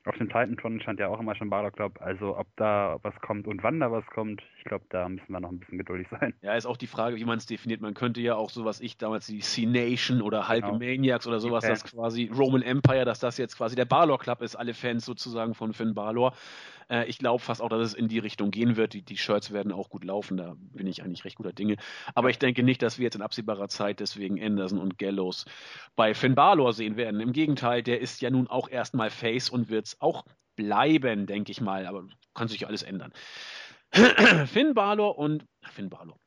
auf dem Titantron stand ja auch immer schon Balor Club. Also ob da was kommt und wann da was kommt, ich glaube, da müssen wir noch ein bisschen geduldig sein. Ja, ist auch die Frage, wie man es definiert. Man könnte ja auch so was ich damals die C-Nation oder Hulkamaniacs genau. oder sowas, okay. das quasi Roman Empire, dass das jetzt quasi der Balor Club ist, alle Fans sozusagen von Finn Balor. Äh, ich glaube fast auch, dass es in die Richtung gehen wird. Die, die Shirts werden auch gut laufen, da bin ich eigentlich recht guter Dinge. Aber ich denke nicht, dass wir jetzt in absehbarer Zeit deswegen Anderson und Gallows bei Finn Balor sehen werden. Im Gegenteil, der ist ja nun auch erstmal Face und wird es auch bleiben, denke ich mal. Aber kann sich alles ändern. Finn Balor und Finn Balor.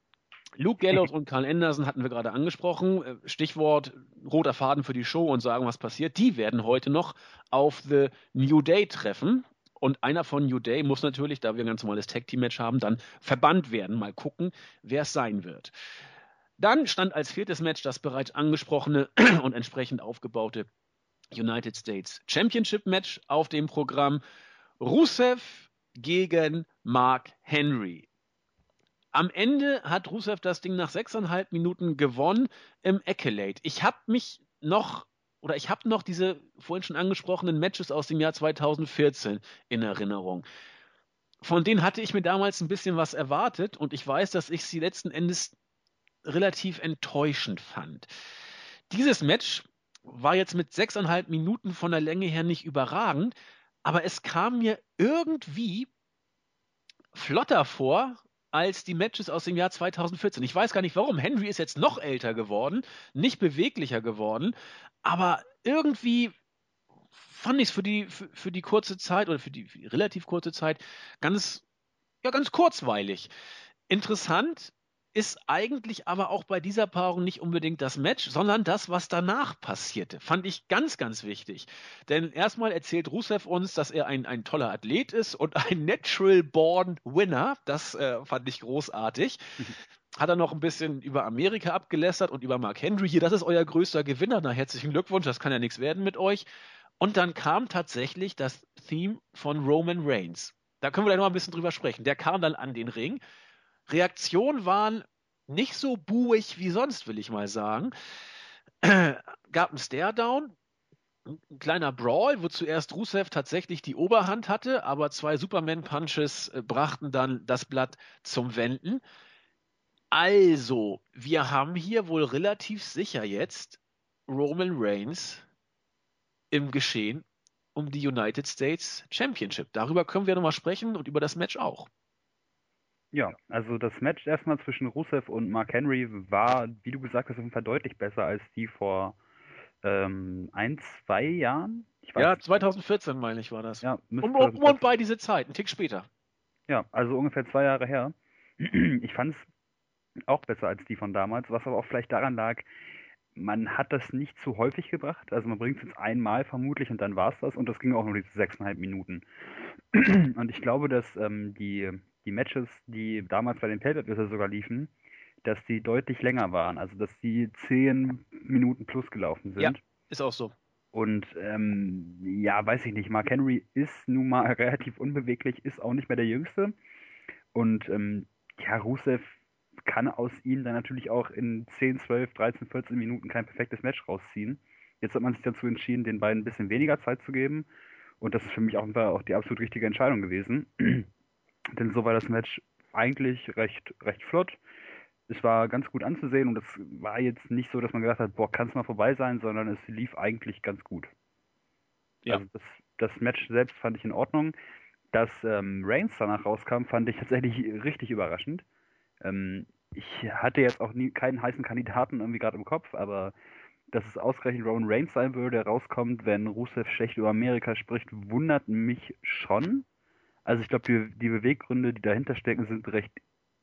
Luke Gallows und Carl Anderson hatten wir gerade angesprochen. Äh, Stichwort roter Faden für die Show und sagen, was passiert. Die werden heute noch auf The New Day treffen. Und einer von New Day muss natürlich, da wir ein ganz normales Tag-Team-Match haben, dann verbannt werden. Mal gucken, wer es sein wird. Dann stand als viertes Match das bereits angesprochene und entsprechend aufgebaute United States Championship Match auf dem Programm. Rusev gegen Mark Henry. Am Ende hat Rusev das Ding nach sechseinhalb Minuten gewonnen im Accolade. Ich habe mich noch oder ich habe noch diese vorhin schon angesprochenen Matches aus dem Jahr 2014 in Erinnerung. Von denen hatte ich mir damals ein bisschen was erwartet und ich weiß, dass ich sie letzten Endes relativ enttäuschend fand. Dieses Match war jetzt mit sechseinhalb Minuten von der Länge her nicht überragend, aber es kam mir irgendwie flotter vor als die Matches aus dem Jahr 2014. Ich weiß gar nicht warum. Henry ist jetzt noch älter geworden, nicht beweglicher geworden, aber irgendwie fand ich es für die, für, für, die kurze Zeit oder für die, für die relativ kurze Zeit ganz, ja, ganz kurzweilig. Interessant ist eigentlich aber auch bei dieser Paarung nicht unbedingt das Match, sondern das, was danach passierte. Fand ich ganz, ganz wichtig. Denn erstmal erzählt Rusev uns, dass er ein, ein toller Athlet ist und ein Natural Born Winner. Das äh, fand ich großartig. Hat er noch ein bisschen über Amerika abgelästert und über Mark Henry. Hier, das ist euer größter Gewinner. Na, herzlichen Glückwunsch, das kann ja nichts werden mit euch. Und dann kam tatsächlich das Theme von Roman Reigns. Da können wir gleich noch ein bisschen drüber sprechen. Der kam dann an den Ring Reaktionen waren nicht so buig wie sonst, will ich mal sagen. Gab einen Stare-Down, ein kleiner Brawl, wo zuerst Rusev tatsächlich die Oberhand hatte, aber zwei Superman-Punches äh, brachten dann das Blatt zum Wenden. Also, wir haben hier wohl relativ sicher jetzt Roman Reigns im Geschehen um die United States Championship. Darüber können wir nochmal sprechen und über das Match auch. Ja, also das Match erstmal zwischen Rusev und Mark Henry war, wie du gesagt hast, auf jeden Fall deutlich besser als die vor ähm, ein, zwei Jahren. ja, 2014 meine ich war das. Ja, um, um, um und bei diese Zeit, ein Tick später. Ja, also ungefähr zwei Jahre her. Ich fand es auch besser als die von damals, was aber auch vielleicht daran lag, man hat das nicht zu häufig gebracht. Also man bringt es jetzt einmal vermutlich und dann war es das und das ging auch nur diese sechseinhalb Minuten. Und ich glaube, dass ähm, die die Matches, die damals bei den pay sogar liefen, dass die deutlich länger waren. Also dass die zehn Minuten plus gelaufen sind. Ja, ist auch so. Und ähm, ja, weiß ich nicht, Mark Henry ist nun mal relativ unbeweglich, ist auch nicht mehr der Jüngste. Und ähm, ja, Rusev kann aus ihm dann natürlich auch in 10, 12, 13, 14 Minuten kein perfektes Match rausziehen. Jetzt hat man sich dazu entschieden, den beiden ein bisschen weniger Zeit zu geben. Und das ist für mich auch, auch die absolut richtige Entscheidung gewesen. Denn so war das Match eigentlich recht, recht flott. Es war ganz gut anzusehen und es war jetzt nicht so, dass man gedacht hat, boah, kann es mal vorbei sein, sondern es lief eigentlich ganz gut. Ja. Also das, das Match selbst fand ich in Ordnung. Dass ähm, Reigns danach rauskam, fand ich tatsächlich richtig überraschend. Ähm, ich hatte jetzt auch nie keinen heißen Kandidaten irgendwie gerade im Kopf, aber dass es ausgerechnet Roman Reigns sein würde, der rauskommt, wenn Rusev schlecht über Amerika spricht, wundert mich schon. Also ich glaube, die, die Beweggründe, die dahinter stecken, sind recht,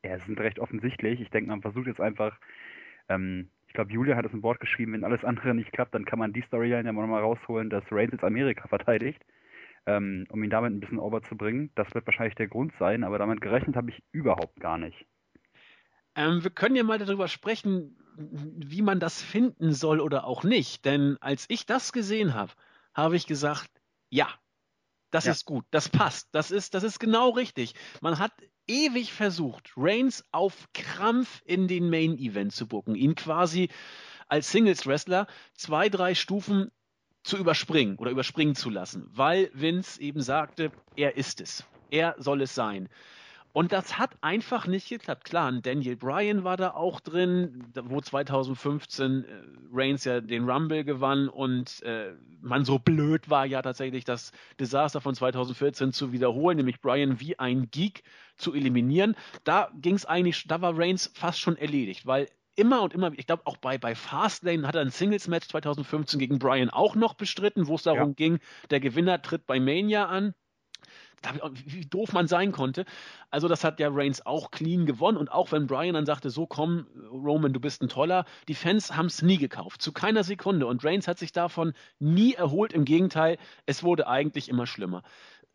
ja, sind recht offensichtlich. Ich denke, man versucht jetzt einfach, ähm, ich glaube, Julia hat es im Wort geschrieben, wenn alles andere nicht klappt, dann kann man die Storyline ja mal rausholen, dass Reigns jetzt Amerika verteidigt, ähm, um ihn damit ein bisschen over zu bringen. Das wird wahrscheinlich der Grund sein, aber damit gerechnet habe ich überhaupt gar nicht. Ähm, wir können ja mal darüber sprechen, wie man das finden soll oder auch nicht. Denn als ich das gesehen habe, habe ich gesagt, ja, das ja. ist gut, das passt, das ist, das ist genau richtig. Man hat ewig versucht, Reigns auf Krampf in den Main Event zu bucken, ihn quasi als Singles Wrestler zwei, drei Stufen zu überspringen oder überspringen zu lassen, weil Vince eben sagte, er ist es. Er soll es sein. Und das hat einfach nicht geklappt. Klar, ein Daniel Bryan war da auch drin, wo 2015 äh, Reigns ja den Rumble gewann und äh, man so blöd war, ja tatsächlich das Desaster von 2014 zu wiederholen, nämlich Bryan wie ein Geek zu eliminieren. Da ging es eigentlich, da war Reigns fast schon erledigt, weil immer und immer, ich glaube auch bei, bei Fastlane hat er ein Singles-Match 2015 gegen Bryan auch noch bestritten, wo es darum ja. ging, der Gewinner tritt bei Mania an wie doof man sein konnte. Also das hat ja Reigns auch clean gewonnen und auch wenn Brian dann sagte, so komm, Roman, du bist ein toller, die Fans haben es nie gekauft, zu keiner Sekunde und Reigns hat sich davon nie erholt, im Gegenteil, es wurde eigentlich immer schlimmer.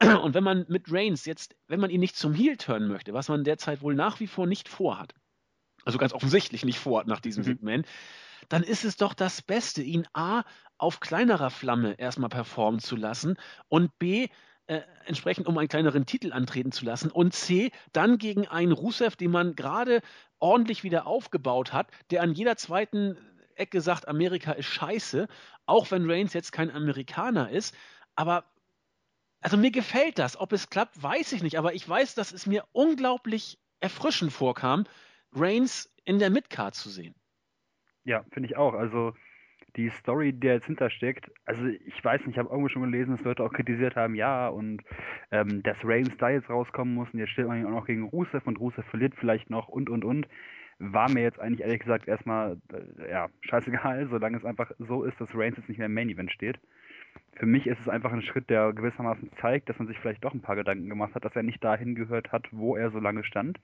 Und wenn man mit Reigns jetzt, wenn man ihn nicht zum Heel turnen möchte, was man derzeit wohl nach wie vor nicht vorhat, also ganz offensichtlich nicht vorhat nach diesem mhm. Segment, dann ist es doch das Beste, ihn A auf kleinerer Flamme erstmal performen zu lassen und B äh, entsprechend um einen kleineren Titel antreten zu lassen. Und C, dann gegen einen Rusev, den man gerade ordentlich wieder aufgebaut hat, der an jeder zweiten Ecke sagt, Amerika ist scheiße, auch wenn Reigns jetzt kein Amerikaner ist. Aber also mir gefällt das. Ob es klappt, weiß ich nicht. Aber ich weiß, dass es mir unglaublich erfrischend vorkam, Reigns in der Midcard zu sehen. Ja, finde ich auch. Also die Story, die jetzt hintersteckt, also ich weiß nicht, ich habe irgendwo schon gelesen, dass Leute auch kritisiert haben, ja, und ähm, dass Reigns da jetzt rauskommen muss und jetzt steht man ihn auch noch gegen Rusev und Rusev verliert vielleicht noch und und und. War mir jetzt eigentlich ehrlich gesagt erstmal, äh, ja, scheißegal, solange es einfach so ist, dass Reigns jetzt nicht mehr im Main Event steht. Für mich ist es einfach ein Schritt, der gewissermaßen zeigt, dass man sich vielleicht doch ein paar Gedanken gemacht hat, dass er nicht dahin gehört hat, wo er so lange stand.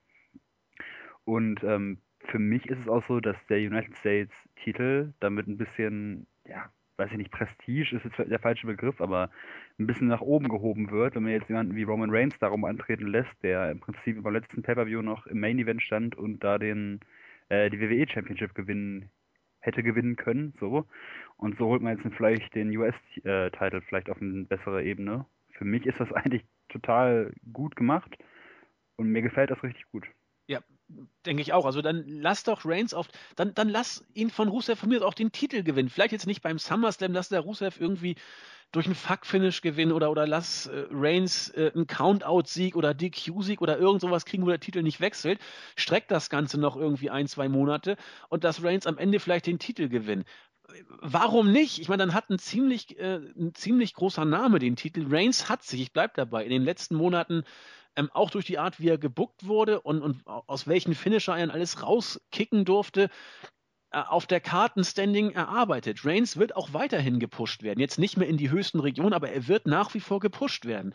Und ähm, für mich ist es auch so, dass der United States Titel damit ein bisschen, ja, weiß ich nicht, Prestige ist jetzt der falsche Begriff, aber ein bisschen nach oben gehoben wird, wenn man jetzt jemanden wie Roman Reigns darum antreten lässt, der im Prinzip beim letzten Pay-Per-View noch im Main Event stand und da den äh, die WWE Championship gewinnen hätte gewinnen können, so. Und so holt man jetzt vielleicht den US-Titel äh, vielleicht auf eine bessere Ebene. Für mich ist das eigentlich total gut gemacht und mir gefällt das richtig gut. Denke ich auch. Also dann lass doch Reigns auf, dann, dann lass ihn von Rusev von mir auch den Titel gewinnen. Vielleicht jetzt nicht beim SummerSlam, lass der Rusev irgendwie durch einen Fuck-Finish gewinnen oder, oder lass äh, Reigns äh, einen Count-Out-Sieg oder DQ-Sieg oder irgend sowas kriegen, wo der Titel nicht wechselt. Streckt das Ganze noch irgendwie ein, zwei Monate und dass Reigns am Ende vielleicht den Titel gewinnt. Warum nicht? Ich meine, dann hat ein ziemlich, äh, ein ziemlich großer Name den Titel. Reigns hat sich, ich bleib dabei, in den letzten Monaten ähm, auch durch die Art, wie er gebuckt wurde und, und aus welchen Finisher er alles rauskicken durfte, äh, auf der Kartenstanding erarbeitet. Reigns wird auch weiterhin gepusht werden. Jetzt nicht mehr in die höchsten Regionen, aber er wird nach wie vor gepusht werden.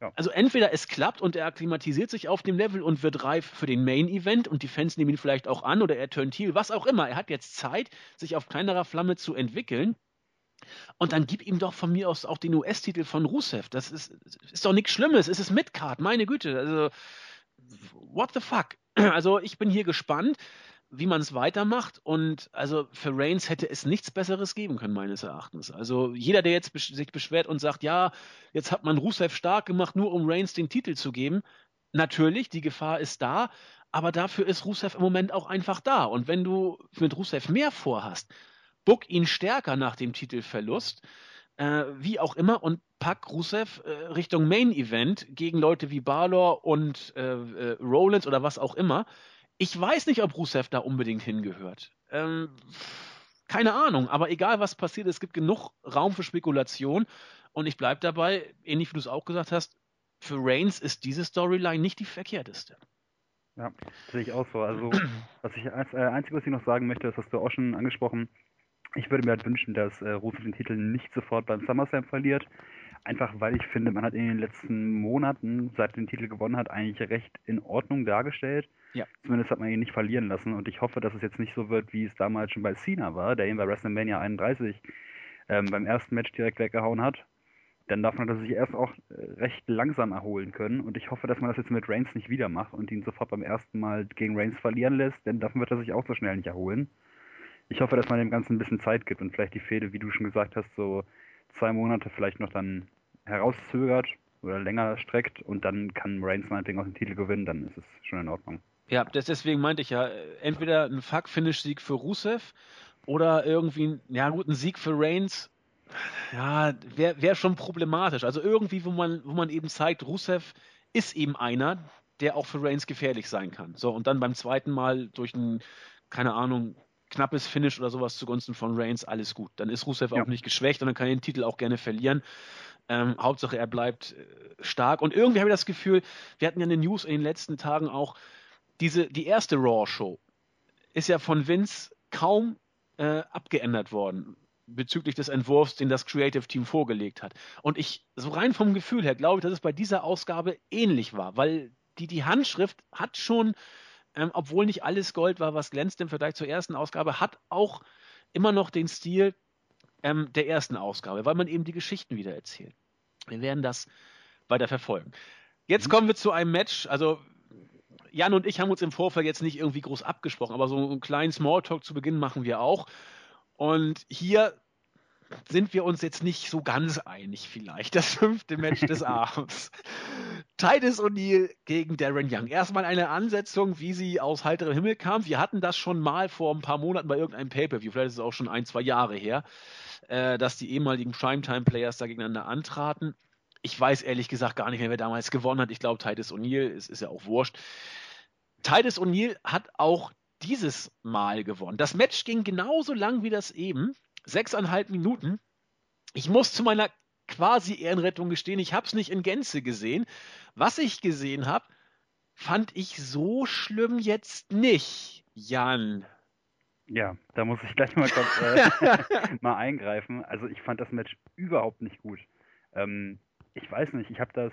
Ja. Also entweder es klappt und er akklimatisiert sich auf dem Level und wird reif für den Main Event und die Fans nehmen ihn vielleicht auch an oder er turnt heel, was auch immer. Er hat jetzt Zeit, sich auf kleinerer Flamme zu entwickeln. Und dann gib ihm doch von mir aus auch den US-Titel von Rusev. Das ist, ist doch nichts Schlimmes. Es ist Midcard, meine Güte. Also, what the fuck? Also, ich bin hier gespannt, wie man es weitermacht. Und also für Reigns hätte es nichts Besseres geben können, meines Erachtens. Also, jeder, der jetzt sich beschwert und sagt, ja, jetzt hat man Rusev stark gemacht, nur um Reigns den Titel zu geben. Natürlich, die Gefahr ist da, aber dafür ist Rusev im Moment auch einfach da. Und wenn du mit Rusev mehr vorhast, book ihn stärker nach dem Titelverlust, äh, wie auch immer, und pack Rusev äh, Richtung Main Event gegen Leute wie Balor und äh, äh, Rollins oder was auch immer. Ich weiß nicht, ob Rusev da unbedingt hingehört. Ähm, keine Ahnung, aber egal was passiert, es gibt genug Raum für Spekulation und ich bleibe dabei, ähnlich wie du es auch gesagt hast, für Reigns ist diese Storyline nicht die verkehrteste. Ja, sehe ich auch so. Also, was ich als äh, einzige, was ich noch sagen möchte, das hast du auch schon angesprochen, ich würde mir halt wünschen, dass äh, Rusev den Titel nicht sofort beim SummerSlam verliert. Einfach weil ich finde, man hat in den letzten Monaten, seit er den Titel gewonnen hat, eigentlich recht in Ordnung dargestellt. Ja. Zumindest hat man ihn nicht verlieren lassen. Und ich hoffe, dass es jetzt nicht so wird, wie es damals schon bei Cena war, der ihn bei WrestleMania 31 ähm, beim ersten Match direkt weggehauen hat. Dann darf man das sich erst auch äh, recht langsam erholen können. Und ich hoffe, dass man das jetzt mit Reigns nicht wieder macht und ihn sofort beim ersten Mal gegen Reigns verlieren lässt, denn davon wird er sich auch so schnell nicht erholen ich hoffe, dass man dem Ganzen ein bisschen Zeit gibt und vielleicht die Fehde, wie du schon gesagt hast, so zwei Monate vielleicht noch dann herauszögert oder länger streckt und dann kann Reigns meinetwegen auch den Titel gewinnen, dann ist es schon in Ordnung. Ja, deswegen meinte ich ja, entweder ein Fuck-Finish-Sieg für Rusev oder irgendwie, ja gut, ein Sieg für Reigns ja, wäre wär schon problematisch. Also irgendwie, wo man, wo man eben zeigt, Rusev ist eben einer, der auch für Reigns gefährlich sein kann. So, und dann beim zweiten Mal durch ein, keine Ahnung, knappes Finish oder sowas zugunsten von Reigns, alles gut. Dann ist Rusev ja. auch nicht geschwächt und dann kann er den Titel auch gerne verlieren. Ähm, Hauptsache, er bleibt äh, stark. Und irgendwie habe ich das Gefühl, wir hatten ja eine News in den letzten Tagen auch, diese, die erste Raw-Show ist ja von Vince kaum äh, abgeändert worden bezüglich des Entwurfs, den das Creative Team vorgelegt hat. Und ich, so rein vom Gefühl her, glaube ich, dass es bei dieser Ausgabe ähnlich war, weil die, die Handschrift hat schon, ähm, obwohl nicht alles Gold war, was glänzt im Vergleich zur ersten Ausgabe, hat auch immer noch den Stil ähm, der ersten Ausgabe, weil man eben die Geschichten wieder erzählt. Wir werden das weiter verfolgen. Jetzt mhm. kommen wir zu einem Match, also Jan und ich haben uns im Vorfeld jetzt nicht irgendwie groß abgesprochen, aber so einen kleinen Smalltalk zu Beginn machen wir auch. Und hier sind wir uns jetzt nicht so ganz einig vielleicht. Das fünfte Match des Abends. Titus O'Neill gegen Darren Young. Erstmal eine Ansetzung, wie sie aus heiterem Himmel kam. Wir hatten das schon mal vor ein paar Monaten bei irgendeinem Pay-Per-View, vielleicht ist es auch schon ein, zwei Jahre her, äh, dass die ehemaligen Primetime-Players da gegeneinander antraten. Ich weiß ehrlich gesagt gar nicht mehr, wer damals gewonnen hat. Ich glaube, Titus O'Neill, es ist ja auch wurscht. Titus O'Neill hat auch dieses Mal gewonnen. Das Match ging genauso lang wie das eben. Sechseinhalb Minuten. Ich muss zu meiner quasi Ehrenrettung gestehen, ich habe es nicht in Gänze gesehen. Was ich gesehen habe, fand ich so schlimm jetzt nicht, Jan. Ja, da muss ich gleich mal kurz äh, mal eingreifen. Also ich fand das Match überhaupt nicht gut. Ähm, ich weiß nicht, ich habe das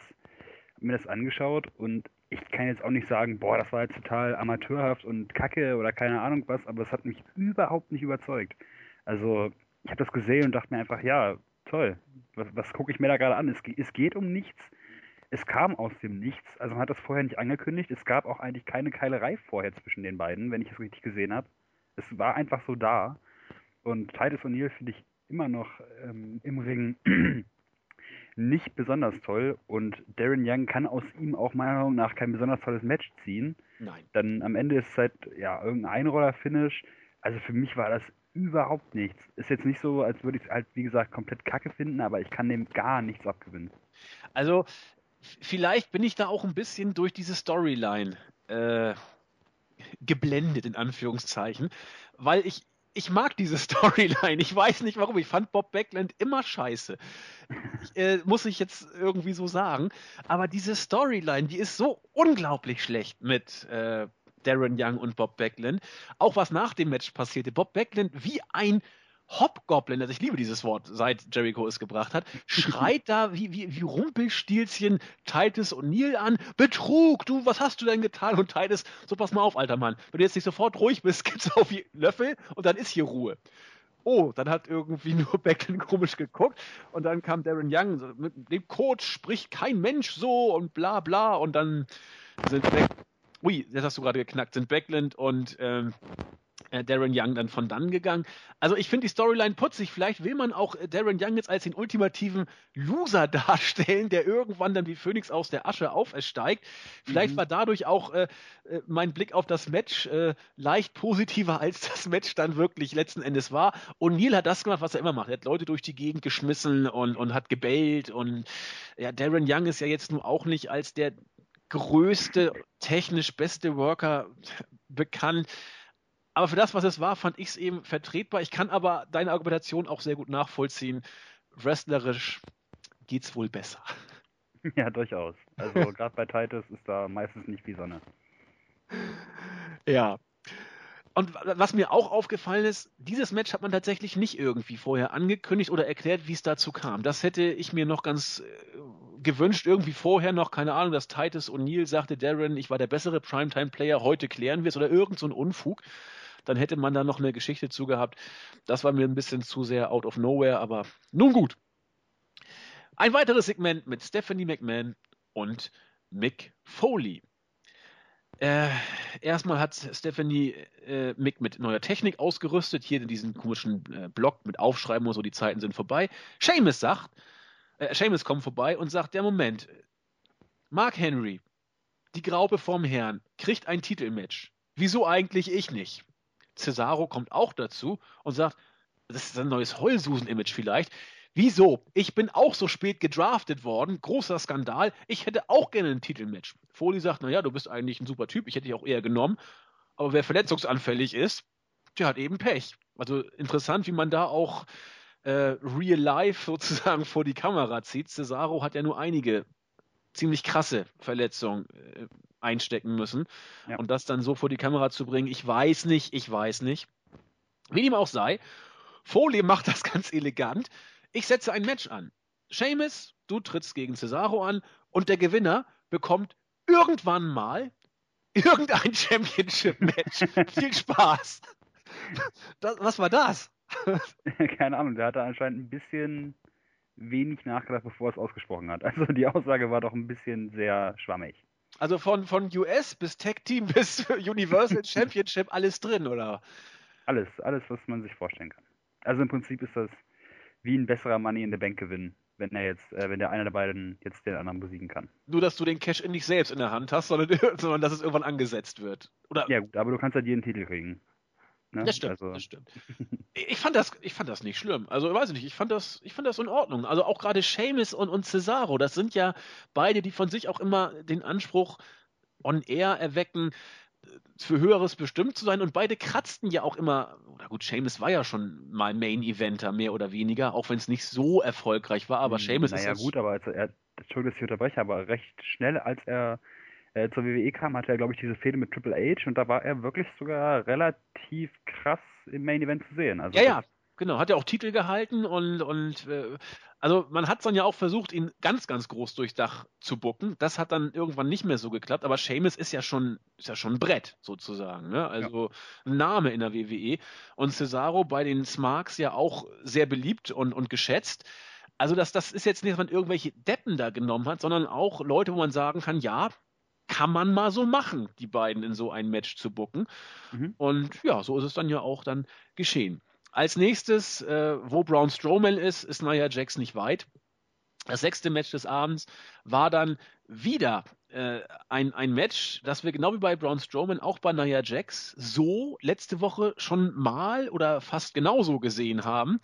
mir das angeschaut und ich kann jetzt auch nicht sagen, boah, das war jetzt total amateurhaft und kacke oder keine Ahnung was, aber es hat mich überhaupt nicht überzeugt. Also, ich habe das gesehen und dachte mir einfach, ja, toll, was, was gucke ich mir da gerade an? Es, es geht um nichts. Es kam aus dem Nichts, also man hat das vorher nicht angekündigt. Es gab auch eigentlich keine Keilerei vorher zwischen den beiden, wenn ich es richtig gesehen habe. Es war einfach so da. Und Titus O'Neill finde ich immer noch ähm, im Ring nicht besonders toll und Darren Young kann aus ihm auch meiner Meinung nach kein besonders tolles Match ziehen. Nein. Dann am Ende ist es halt ja irgendein Einroller-Finish. Also für mich war das überhaupt nichts. Ist jetzt nicht so, als würde ich es halt, wie gesagt, komplett kacke finden, aber ich kann dem gar nichts abgewinnen. Also, vielleicht bin ich da auch ein bisschen durch diese Storyline äh, geblendet, in Anführungszeichen, weil ich ich mag diese Storyline. Ich weiß nicht warum. Ich fand Bob Backland immer scheiße. Äh, muss ich jetzt irgendwie so sagen. Aber diese Storyline, die ist so unglaublich schlecht mit äh, Darren Young und Bob Backland. Auch was nach dem Match passierte. Bob Backland wie ein Hobgoblin, also ich liebe dieses Wort, seit Jericho es gebracht hat, schreit da wie, wie, wie Rumpelstilzchen Titus O'Neill an. Betrug, du, was hast du denn getan? Und Titus, so pass mal auf, alter Mann. Wenn du jetzt nicht sofort ruhig bist, gibt's auf die Löffel und dann ist hier Ruhe. Oh, dann hat irgendwie nur Beckton komisch geguckt und dann kam Darren Young, mit dem Coach spricht kein Mensch so und bla bla und dann sind Ui, jetzt hast du gerade geknackt, sind Beckland und ähm, äh, Darren Young dann von dann gegangen. Also ich finde die Storyline putzig. Vielleicht will man auch äh, Darren Young jetzt als den ultimativen Loser darstellen, der irgendwann dann wie Phoenix aus der Asche aufersteigt. Vielleicht mhm. war dadurch auch äh, äh, mein Blick auf das Match äh, leicht positiver, als das Match dann wirklich letzten Endes war. Und Neil hat das gemacht, was er immer macht. Er hat Leute durch die Gegend geschmissen und, und hat gebellt. Und ja, Darren Young ist ja jetzt nun auch nicht als der größte, technisch beste Worker bekannt. Aber für das, was es war, fand ich es eben vertretbar. Ich kann aber deine Argumentation auch sehr gut nachvollziehen. Wrestlerisch geht es wohl besser. Ja, durchaus. Also gerade bei Titus ist da meistens nicht wie Sonne. Ja. Und was mir auch aufgefallen ist, dieses Match hat man tatsächlich nicht irgendwie vorher angekündigt oder erklärt, wie es dazu kam. Das hätte ich mir noch ganz äh, gewünscht, irgendwie vorher noch, keine Ahnung, dass Titus O'Neill sagte, Darren, ich war der bessere Primetime-Player, heute klären wir es oder irgend so ein Unfug dann hätte man da noch eine Geschichte zu gehabt. Das war mir ein bisschen zu sehr out of nowhere, aber nun gut. Ein weiteres Segment mit Stephanie McMahon und Mick Foley. Äh, erstmal hat Stephanie äh, Mick mit neuer Technik ausgerüstet, hier in diesem komischen äh, Blog mit Aufschreiben und so, die Zeiten sind vorbei. Seamus sagt, äh, Seamus kommt vorbei und sagt, der Moment, Mark Henry, die Graupe vom Herrn, kriegt ein Titelmatch. Wieso eigentlich ich nicht? Cesaro kommt auch dazu und sagt, das ist ein neues Heulsusen-Image vielleicht. Wieso? Ich bin auch so spät gedraftet worden. Großer Skandal. Ich hätte auch gerne ein Titelmatch. Foley sagt, naja, du bist eigentlich ein super Typ. Ich hätte dich auch eher genommen. Aber wer verletzungsanfällig ist, der hat eben Pech. Also interessant, wie man da auch äh, real life sozusagen vor die Kamera zieht. Cesaro hat ja nur einige ziemlich krasse Verletzungen äh, einstecken müssen. Ja. Und das dann so vor die Kamera zu bringen, ich weiß nicht, ich weiß nicht. Wie dem auch sei, Foley macht das ganz elegant. Ich setze ein Match an. Seamus, du trittst gegen Cesaro an und der Gewinner bekommt irgendwann mal irgendein Championship-Match. Viel Spaß. Das, was war das? Keine Ahnung, der hatte anscheinend ein bisschen wenig nachgedacht, bevor er es ausgesprochen hat. Also die Aussage war doch ein bisschen sehr schwammig. Also von, von US bis Tech Team bis Universal Championship alles drin, oder? Alles, alles, was man sich vorstellen kann. Also im Prinzip ist das wie ein besserer Money in the Bank Gewinn, wenn er jetzt, äh, wenn der einer der beiden jetzt den anderen besiegen kann. Nur, dass du den Cash-In nicht selbst in der Hand hast, sondern, sondern dass es irgendwann angesetzt wird. Oder? Ja gut, aber du kannst halt jeden Titel kriegen. Ne? Das stimmt, also. das stimmt. Ich fand das, ich fand das nicht schlimm. Also, ich weiß nicht, ich fand das, ich fand das in Ordnung. Also auch gerade Seamus und, und Cesaro, das sind ja beide, die von sich auch immer den Anspruch on air erwecken, für Höheres bestimmt zu sein und beide kratzten ja auch immer, oder gut, Seamus war ja schon mal Main-Eventer, mehr oder weniger, auch wenn es nicht so erfolgreich war, aber hm, Seamus naja, ist ja gut, aber als er, Entschuldigung, dass ich unterbreche, aber recht schnell, als er äh, zur WWE kam, hatte er, glaube ich, diese Fehde mit Triple H und da war er wirklich sogar relativ krass im Main Event zu sehen. Also ja, ja, genau. Hat er auch Titel gehalten und, und äh, also man hat dann ja auch versucht, ihn ganz, ganz groß durchs Dach zu bucken. Das hat dann irgendwann nicht mehr so geklappt, aber Seamus ist ja schon, ist ja schon ein Brett sozusagen. Ne? Also ja. ein Name in der WWE. Und Cesaro bei den Smarks ja auch sehr beliebt und, und geschätzt. Also das, das ist jetzt nicht, dass man irgendwelche Deppen da genommen hat, sondern auch Leute, wo man sagen kann, ja, kann man mal so machen, die beiden in so ein Match zu bucken. Mhm. Und ja, so ist es dann ja auch dann geschehen. Als nächstes, äh, wo Braun Strowman ist, ist Nia Jax nicht weit. Das sechste Match des Abends war dann wieder äh, ein, ein Match, das wir genau wie bei Braun Strowman auch bei Nia Jax so letzte Woche schon mal oder fast genauso gesehen haben.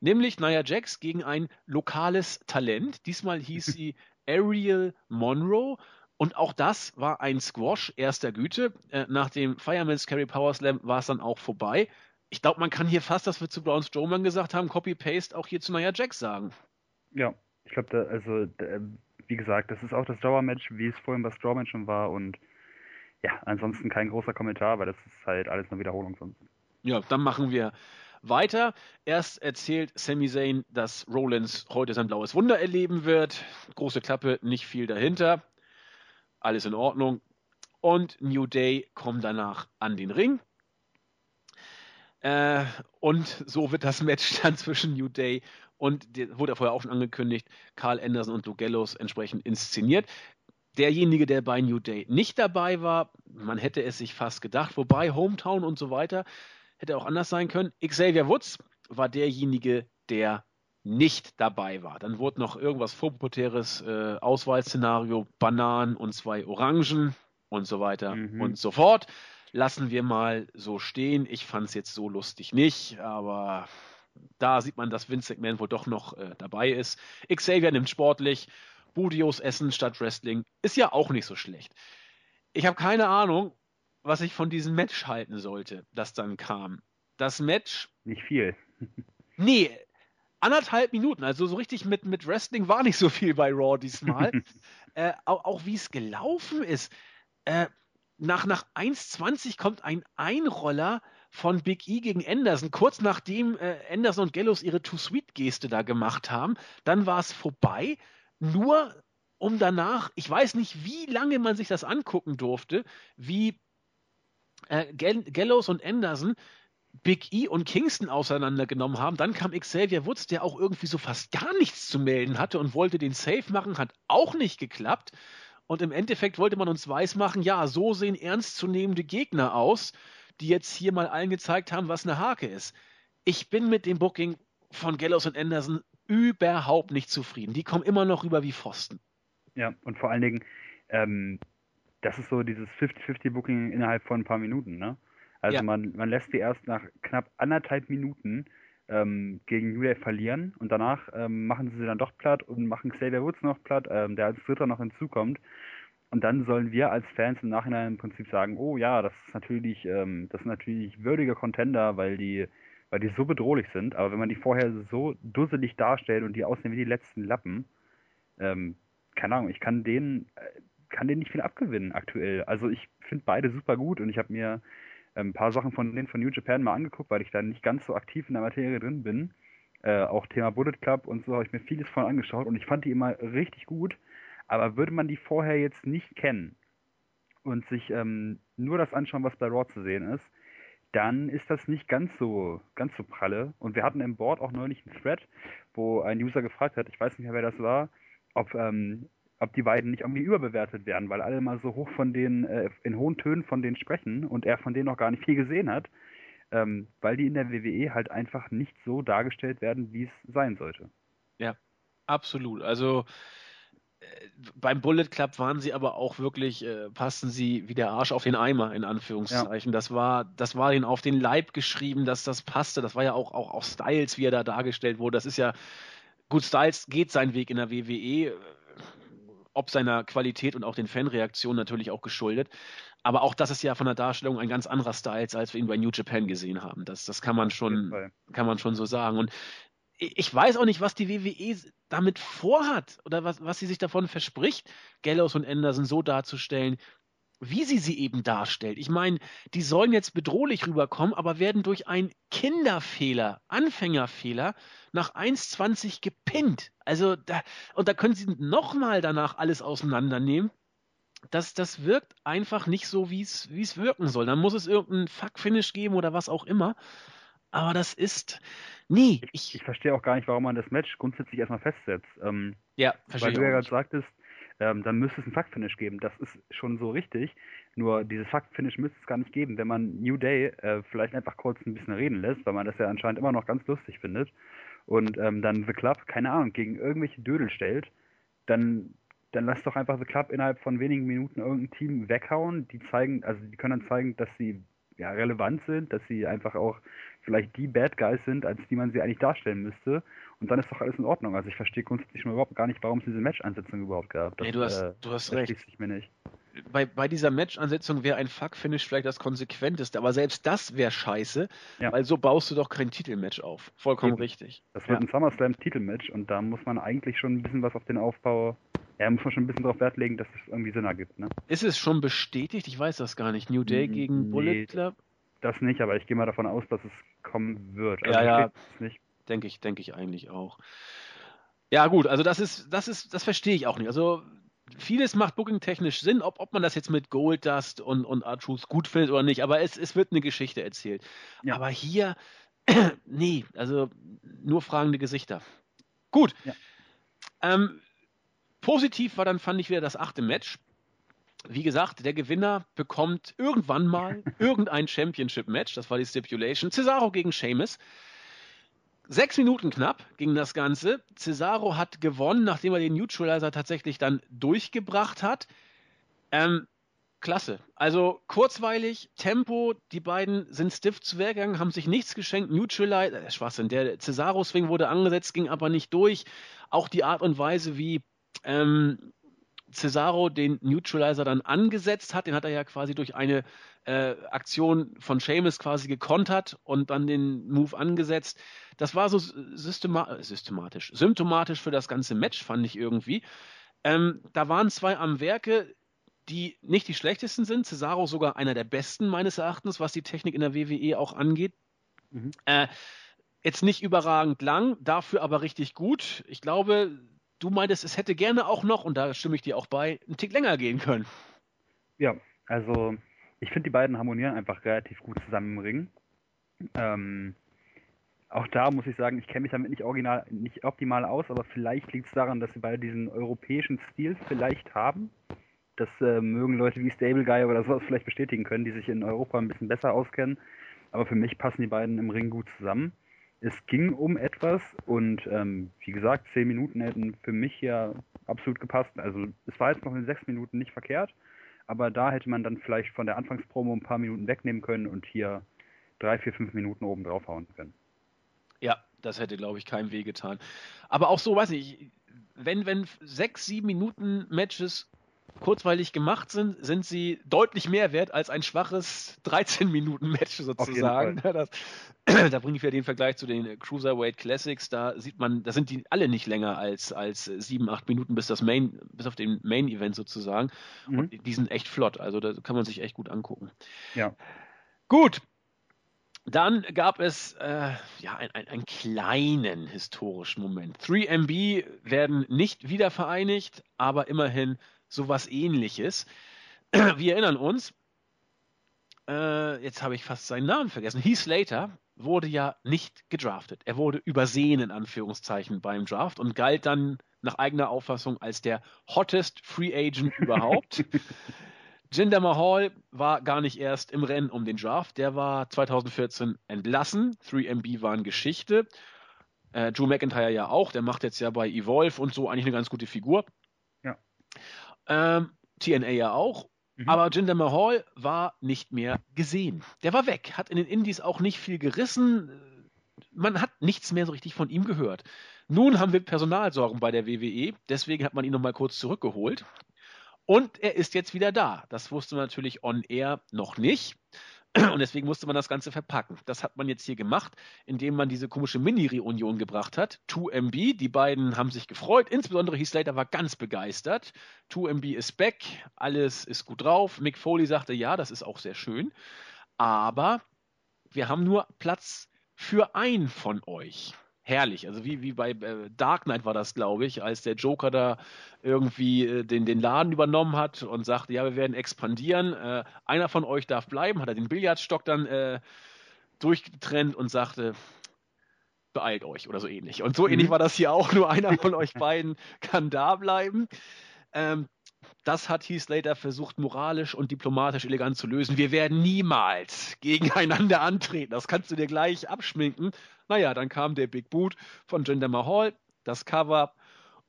Nämlich Nia Jax gegen ein lokales Talent. Diesmal hieß sie Ariel Monroe und auch das war ein Squash erster Güte. Äh, nach dem Fireman's Carry Power Slam war es dann auch vorbei. Ich glaube, man kann hier fast, was wir zu Braun Strowman gesagt haben, Copy-Paste auch hier zu Nia Jax sagen. Ja, ich glaube, also, da, wie gesagt, das ist auch das Dauermatch, wie es vorhin bei Strowman schon war. Und ja, ansonsten kein großer Kommentar, weil das ist halt alles nur Wiederholung sonst. Ja, dann machen wir weiter. Erst erzählt Sami Zayn, dass Rollins heute sein blaues Wunder erleben wird. Große Klappe, nicht viel dahinter alles in Ordnung. Und New Day kommen danach an den Ring. Äh, und so wird das Match dann zwischen New Day und wurde ja vorher auch schon angekündigt, Carl Anderson und Lugellos entsprechend inszeniert. Derjenige, der bei New Day nicht dabei war, man hätte es sich fast gedacht, wobei Hometown und so weiter hätte auch anders sein können. Xavier Woods war derjenige, der nicht dabei war. Dann wurde noch irgendwas vorpotäres äh, Auswahlszenario, Bananen und zwei Orangen und so weiter mhm. und so fort. Lassen wir mal so stehen. Ich fand es jetzt so lustig nicht, aber da sieht man, dass Vince McMahon wohl doch noch äh, dabei ist. Xavier nimmt sportlich, Budios essen statt Wrestling ist ja auch nicht so schlecht. Ich habe keine Ahnung, was ich von diesem Match halten sollte, das dann kam. Das Match. Nicht viel. nee, anderthalb Minuten. Also so richtig mit, mit Wrestling war nicht so viel bei Raw diesmal. äh, auch, auch wie es gelaufen ist. Äh, nach, nach 1,20 kommt ein Einroller von Big E gegen Anderson, kurz nachdem äh, Anderson und Gallows ihre Too Sweet-Geste da gemacht haben. Dann war es vorbei. Nur um danach, ich weiß nicht, wie lange man sich das angucken durfte, wie äh, Gallows und Anderson Big E und Kingston auseinandergenommen haben. Dann kam Xavier Woods, der auch irgendwie so fast gar nichts zu melden hatte und wollte den Safe machen, hat auch nicht geklappt. Und im Endeffekt wollte man uns weismachen, ja, so sehen ernstzunehmende Gegner aus, die jetzt hier mal allen gezeigt haben, was eine Hake ist. Ich bin mit dem Booking von Gallows und Anderson überhaupt nicht zufrieden. Die kommen immer noch rüber wie Pfosten. Ja, und vor allen Dingen, ähm, das ist so dieses 50-50-Booking innerhalb von ein paar Minuten, ne? Also ja. man, man lässt die erst nach knapp anderthalb Minuten ähm, gegen New Day verlieren und danach ähm, machen sie sie dann doch platt und machen Xavier Woods noch platt, ähm, der als Dritter noch hinzukommt. Und dann sollen wir als Fans im Nachhinein im Prinzip sagen, oh ja, das ist natürlich, ähm, das sind natürlich würdige Contender, weil die, weil die so bedrohlich sind. Aber wenn man die vorher so dusselig darstellt und die aussehen wie die letzten Lappen, ähm, keine Ahnung, ich kann denen, äh, kann denen nicht viel abgewinnen aktuell. Also ich finde beide super gut und ich habe mir ein paar Sachen von denen von New Japan mal angeguckt, weil ich da nicht ganz so aktiv in der Materie drin bin. Äh, auch Thema Bullet Club und so habe ich mir vieles von angeschaut und ich fand die immer richtig gut. Aber würde man die vorher jetzt nicht kennen und sich ähm, nur das anschauen, was bei Raw zu sehen ist, dann ist das nicht ganz so, ganz so pralle. Und wir hatten im Board auch neulich einen Thread, wo ein User gefragt hat, ich weiß nicht mehr, wer das war, ob ähm, ob die beiden nicht irgendwie überbewertet werden, weil alle mal so hoch von denen, äh, in hohen Tönen von denen sprechen und er von denen noch gar nicht viel gesehen hat, ähm, weil die in der WWE halt einfach nicht so dargestellt werden, wie es sein sollte. Ja, absolut. Also äh, beim Bullet Club waren sie aber auch wirklich, äh, passten sie wie der Arsch auf den Eimer, in Anführungszeichen. Ja. Das war, das war ihnen auf den Leib geschrieben, dass das passte. Das war ja auch, auch, auch Styles, wie er da dargestellt wurde. Das ist ja, gut, Styles geht seinen Weg in der WWE ob seiner Qualität und auch den Fanreaktionen natürlich auch geschuldet. Aber auch das ist ja von der Darstellung ein ganz anderer Style, als wir ihn bei New Japan gesehen haben. Das, das kann man schon, kann man schon so sagen. Und ich weiß auch nicht, was die WWE damit vorhat oder was, was sie sich davon verspricht, Gallows und Anderson so darzustellen, wie sie sie eben darstellt. Ich meine, die sollen jetzt bedrohlich rüberkommen, aber werden durch einen Kinderfehler, Anfängerfehler nach 1,20 gepinnt. Also da, und da können sie nochmal danach alles auseinandernehmen. Das, das wirkt einfach nicht so, wie es wirken soll. Dann muss es irgendeinen Fuck-Finish geben oder was auch immer. Aber das ist. Nee, ich. Ich verstehe auch gar nicht, warum man das Match grundsätzlich erstmal festsetzt. Ähm, ja, verstehe Weil du ja gerade sagtest, ähm, dann müsste es ein Fuck-Finish geben. Das ist schon so richtig. Nur dieses Fuck-Finish müsste es gar nicht geben, wenn man New Day äh, vielleicht einfach kurz ein bisschen reden lässt, weil man das ja anscheinend immer noch ganz lustig findet. Und ähm, dann The Club, keine Ahnung, gegen irgendwelche Dödel stellt, dann, dann lass doch einfach The Club innerhalb von wenigen Minuten irgendein Team weghauen. Die zeigen, also die können dann zeigen, dass sie ja, relevant sind, dass sie einfach auch vielleicht die Bad Guys sind, als die man sie eigentlich darstellen müsste. Und dann ist doch alles in Ordnung. Also ich verstehe grundsätzlich schon überhaupt gar nicht, warum es diese Match-Ansetzung überhaupt gab. Das, nee, du hast, äh, du hast recht. Sich mir nicht. Bei, bei dieser Match-Ansetzung wäre ein Fuck-Finish vielleicht das konsequenteste, aber selbst das wäre scheiße, ja. weil so baust du doch kein Titelmatch auf. Vollkommen Eben. richtig. Das wird ja. ein SummerSlam-Titelmatch und da muss man eigentlich schon ein bisschen was auf den Aufbau ja, muss man schon ein bisschen darauf Wert legen, dass es irgendwie Sinn ergibt, ne? Ist es schon bestätigt? Ich weiß das gar nicht. New Day gegen nee, Bullet Club? Das nicht, aber ich gehe mal davon aus, dass es kommen wird. Also ja, ja. Denke ich, denke ich eigentlich auch. Ja, gut, also das ist, das ist, das verstehe ich auch nicht. Also vieles macht booking-technisch Sinn, ob, ob man das jetzt mit Goldust und, und Artrus gut findet oder nicht, aber es, es wird eine Geschichte erzählt. Ja. Aber hier, nee, also nur fragende Gesichter. Gut. Ja. Ähm, positiv war dann, fand ich wieder das achte Match wie gesagt, der Gewinner bekommt irgendwann mal irgendein Championship-Match. Das war die Stipulation. Cesaro gegen Sheamus. Sechs Minuten knapp ging das Ganze. Cesaro hat gewonnen, nachdem er den Neutralizer tatsächlich dann durchgebracht hat. Ähm, klasse. Also kurzweilig, Tempo, die beiden sind stiff zu Werk gegangen, haben sich nichts geschenkt. Neutralizer, der Schwachsinn, der Cesaro-Swing wurde angesetzt, ging aber nicht durch. Auch die Art und Weise, wie ähm, Cesaro den Neutralizer dann angesetzt hat, den hat er ja quasi durch eine äh, Aktion von Seamus quasi gekontert und dann den Move angesetzt. Das war so systema systematisch, symptomatisch für das ganze Match, fand ich irgendwie. Ähm, da waren zwei am Werke, die nicht die schlechtesten sind. Cesaro sogar einer der besten meines Erachtens, was die Technik in der WWE auch angeht. Mhm. Äh, jetzt nicht überragend lang, dafür aber richtig gut. Ich glaube, du meintest, es hätte gerne auch noch, und da stimme ich dir auch bei, einen Tick länger gehen können. Ja, also ich finde, die beiden harmonieren einfach relativ gut zusammen im Ring. Ähm, auch da muss ich sagen, ich kenne mich damit nicht original, nicht optimal aus, aber vielleicht liegt es daran, dass sie beide diesen europäischen Stil vielleicht haben. Das äh, mögen Leute wie Stable Guy oder sowas vielleicht bestätigen können, die sich in Europa ein bisschen besser auskennen. Aber für mich passen die beiden im Ring gut zusammen es ging um etwas und ähm, wie gesagt, zehn Minuten hätten für mich ja absolut gepasst. Also es war jetzt noch in sechs Minuten nicht verkehrt, aber da hätte man dann vielleicht von der Anfangspromo ein paar Minuten wegnehmen können und hier drei, vier, fünf Minuten oben draufhauen können. Ja, das hätte, glaube ich, keinem weh getan. Aber auch so, weiß ich, wenn, wenn sechs, sieben Minuten Matches kurzweilig gemacht sind, sind sie deutlich mehr wert als ein schwaches 13-Minuten-Match sozusagen. Das, da bringe ich wieder den Vergleich zu den Cruiserweight Classics. Da sieht man, da sind die alle nicht länger als, als sieben, acht Minuten bis das Main, bis auf den Main-Event sozusagen. Mhm. Und die sind echt flott. Also da kann man sich echt gut angucken. Ja. Gut, dann gab es äh, ja ein, ein, einen kleinen historischen Moment. 3MB werden nicht wieder vereinigt, aber immerhin sowas ähnliches. Wir erinnern uns, äh, jetzt habe ich fast seinen Namen vergessen. Heath Slater wurde ja nicht gedraftet. Er wurde übersehen in Anführungszeichen beim Draft und galt dann nach eigener Auffassung als der hottest Free Agent überhaupt. Jinder Mahal war gar nicht erst im Rennen um den Draft. Der war 2014 entlassen. 3MB waren Geschichte. Äh, Drew McIntyre ja auch. Der macht jetzt ja bei Evolve und so eigentlich eine ganz gute Figur. Ähm, TNA ja auch. Mhm. Aber Jinder Mahal war nicht mehr gesehen. Der war weg. Hat in den Indies auch nicht viel gerissen. Man hat nichts mehr so richtig von ihm gehört. Nun haben wir Personalsorgen bei der WWE. Deswegen hat man ihn nochmal kurz zurückgeholt. Und er ist jetzt wieder da. Das wusste man natürlich on air noch nicht. Und deswegen musste man das Ganze verpacken. Das hat man jetzt hier gemacht, indem man diese komische Mini-Reunion gebracht hat. 2MB, die beiden haben sich gefreut. Insbesondere Heath Slater war ganz begeistert. 2MB ist back, alles ist gut drauf. Mick Foley sagte, ja, das ist auch sehr schön. Aber wir haben nur Platz für einen von euch herrlich. Also wie, wie bei äh, Dark Knight war das, glaube ich, als der Joker da irgendwie äh, den, den Laden übernommen hat und sagte, ja, wir werden expandieren. Äh, einer von euch darf bleiben, hat er den Billardstock dann äh, durchgetrennt und sagte, beeilt euch oder so ähnlich. Und so mhm. ähnlich war das hier auch, nur einer von euch beiden kann da bleiben. Ähm, das hat Heath Slater versucht, moralisch und diplomatisch elegant zu lösen. Wir werden niemals gegeneinander antreten. Das kannst du dir gleich abschminken. Naja, dann kam der Big Boot von Jinder Mahal, das Cover.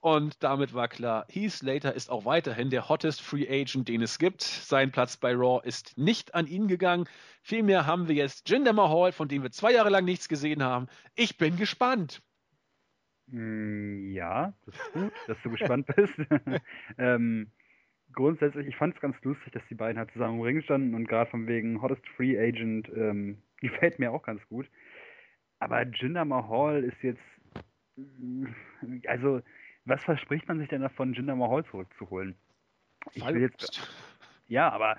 Und damit war klar, Heath Slater ist auch weiterhin der hottest Free Agent, den es gibt. Sein Platz bei Raw ist nicht an ihn gegangen. Vielmehr haben wir jetzt Jinder Mahal, von dem wir zwei Jahre lang nichts gesehen haben. Ich bin gespannt. Mm, ja, das ist gut, dass du gespannt bist. ähm, grundsätzlich, ich fand es ganz lustig, dass die beiden halt zusammen im Ring standen und gerade von wegen Hottest Free Agent ähm, gefällt mir auch ganz gut. Aber Jinder Mahal ist jetzt, also was verspricht man sich denn davon, Jinder Mahal zurückzuholen? Ich will jetzt, ja, aber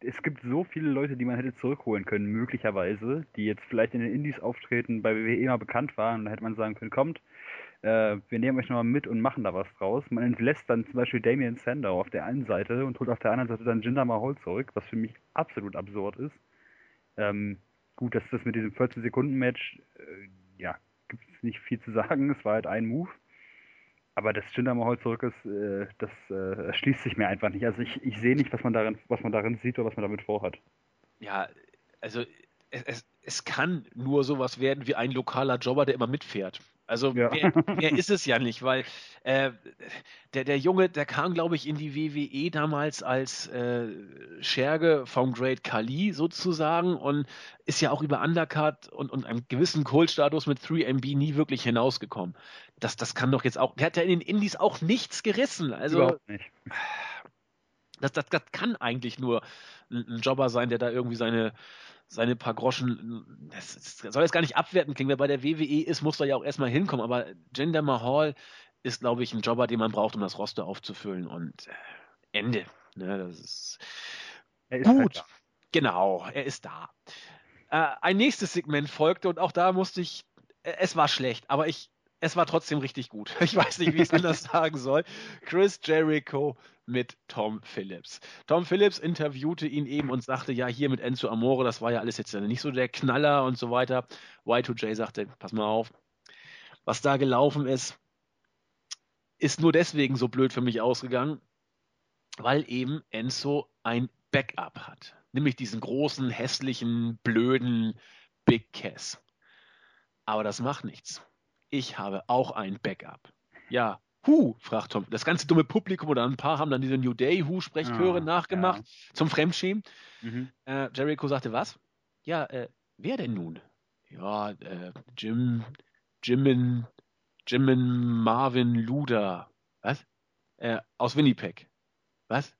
es gibt so viele Leute, die man hätte zurückholen können, möglicherweise, die jetzt vielleicht in den Indies auftreten, bei WWE mal bekannt waren. Und da hätte man sagen können, kommt, äh, wir nehmen euch nochmal mit und machen da was draus. Man entlässt dann zum Beispiel Damien Sandow auf der einen Seite und holt auf der anderen Seite dann Jinder Mahal zurück, was für mich absolut absurd ist. Ähm, gut, dass das mit diesem 14-Sekunden-Match, äh, ja, gibt es nicht viel zu sagen. Es war halt ein Move. Aber dass Jinder Mahal zurück ist, äh, das äh, erschließt sich mir einfach nicht. Also ich, ich sehe nicht, was man darin, was man darin sieht oder was man damit vorhat. Ja, also es, es, es kann nur sowas werden wie ein lokaler Jobber, der immer mitfährt. Also ja. wer, wer, ist es ja nicht, weil äh, der, der Junge, der kam, glaube ich, in die WWE damals als äh, Scherge vom Great Kali sozusagen und ist ja auch über Undercut und, und einem gewissen Kultstatus mit 3MB nie wirklich hinausgekommen. Das, das kann doch jetzt auch, der hat ja in den Indies auch nichts gerissen. Also, Überhaupt nicht. Das, das, das kann eigentlich nur ein Jobber sein, der da irgendwie seine seine paar Groschen, das, soll jetzt gar nicht abwerten klingen, wer bei der WWE ist, muss da ja auch erstmal hinkommen, aber Jinder Mahal ist, glaube ich, ein Jobber, den man braucht, um das Roster aufzufüllen und äh, Ende. Ne, das ist, ist gut. Halt genau, er ist da. Äh, ein nächstes Segment folgte und auch da musste ich, äh, es war schlecht, aber ich, es war trotzdem richtig gut. Ich weiß nicht, wie ich es anders sagen soll. Chris Jericho mit Tom Phillips. Tom Phillips interviewte ihn eben und sagte, ja, hier mit Enzo Amore, das war ja alles jetzt nicht so der Knaller und so weiter. Y2J sagte, pass mal auf, was da gelaufen ist, ist nur deswegen so blöd für mich ausgegangen, weil eben Enzo ein Backup hat. Nämlich diesen großen, hässlichen, blöden Big Cass. Aber das macht nichts. Ich habe auch ein Backup. Ja, Hu, fragt Tom. Das ganze dumme Publikum oder ein paar haben dann diese New Day Hu-Sprechchöre ah, nachgemacht ja. zum Fremdschämen. Mhm. Äh, Jericho sagte, was? Ja, äh, wer denn nun? Ja, äh, Jim, Jimin, Jimin Marvin Luda. Was? Äh, aus Winnipeg. Was?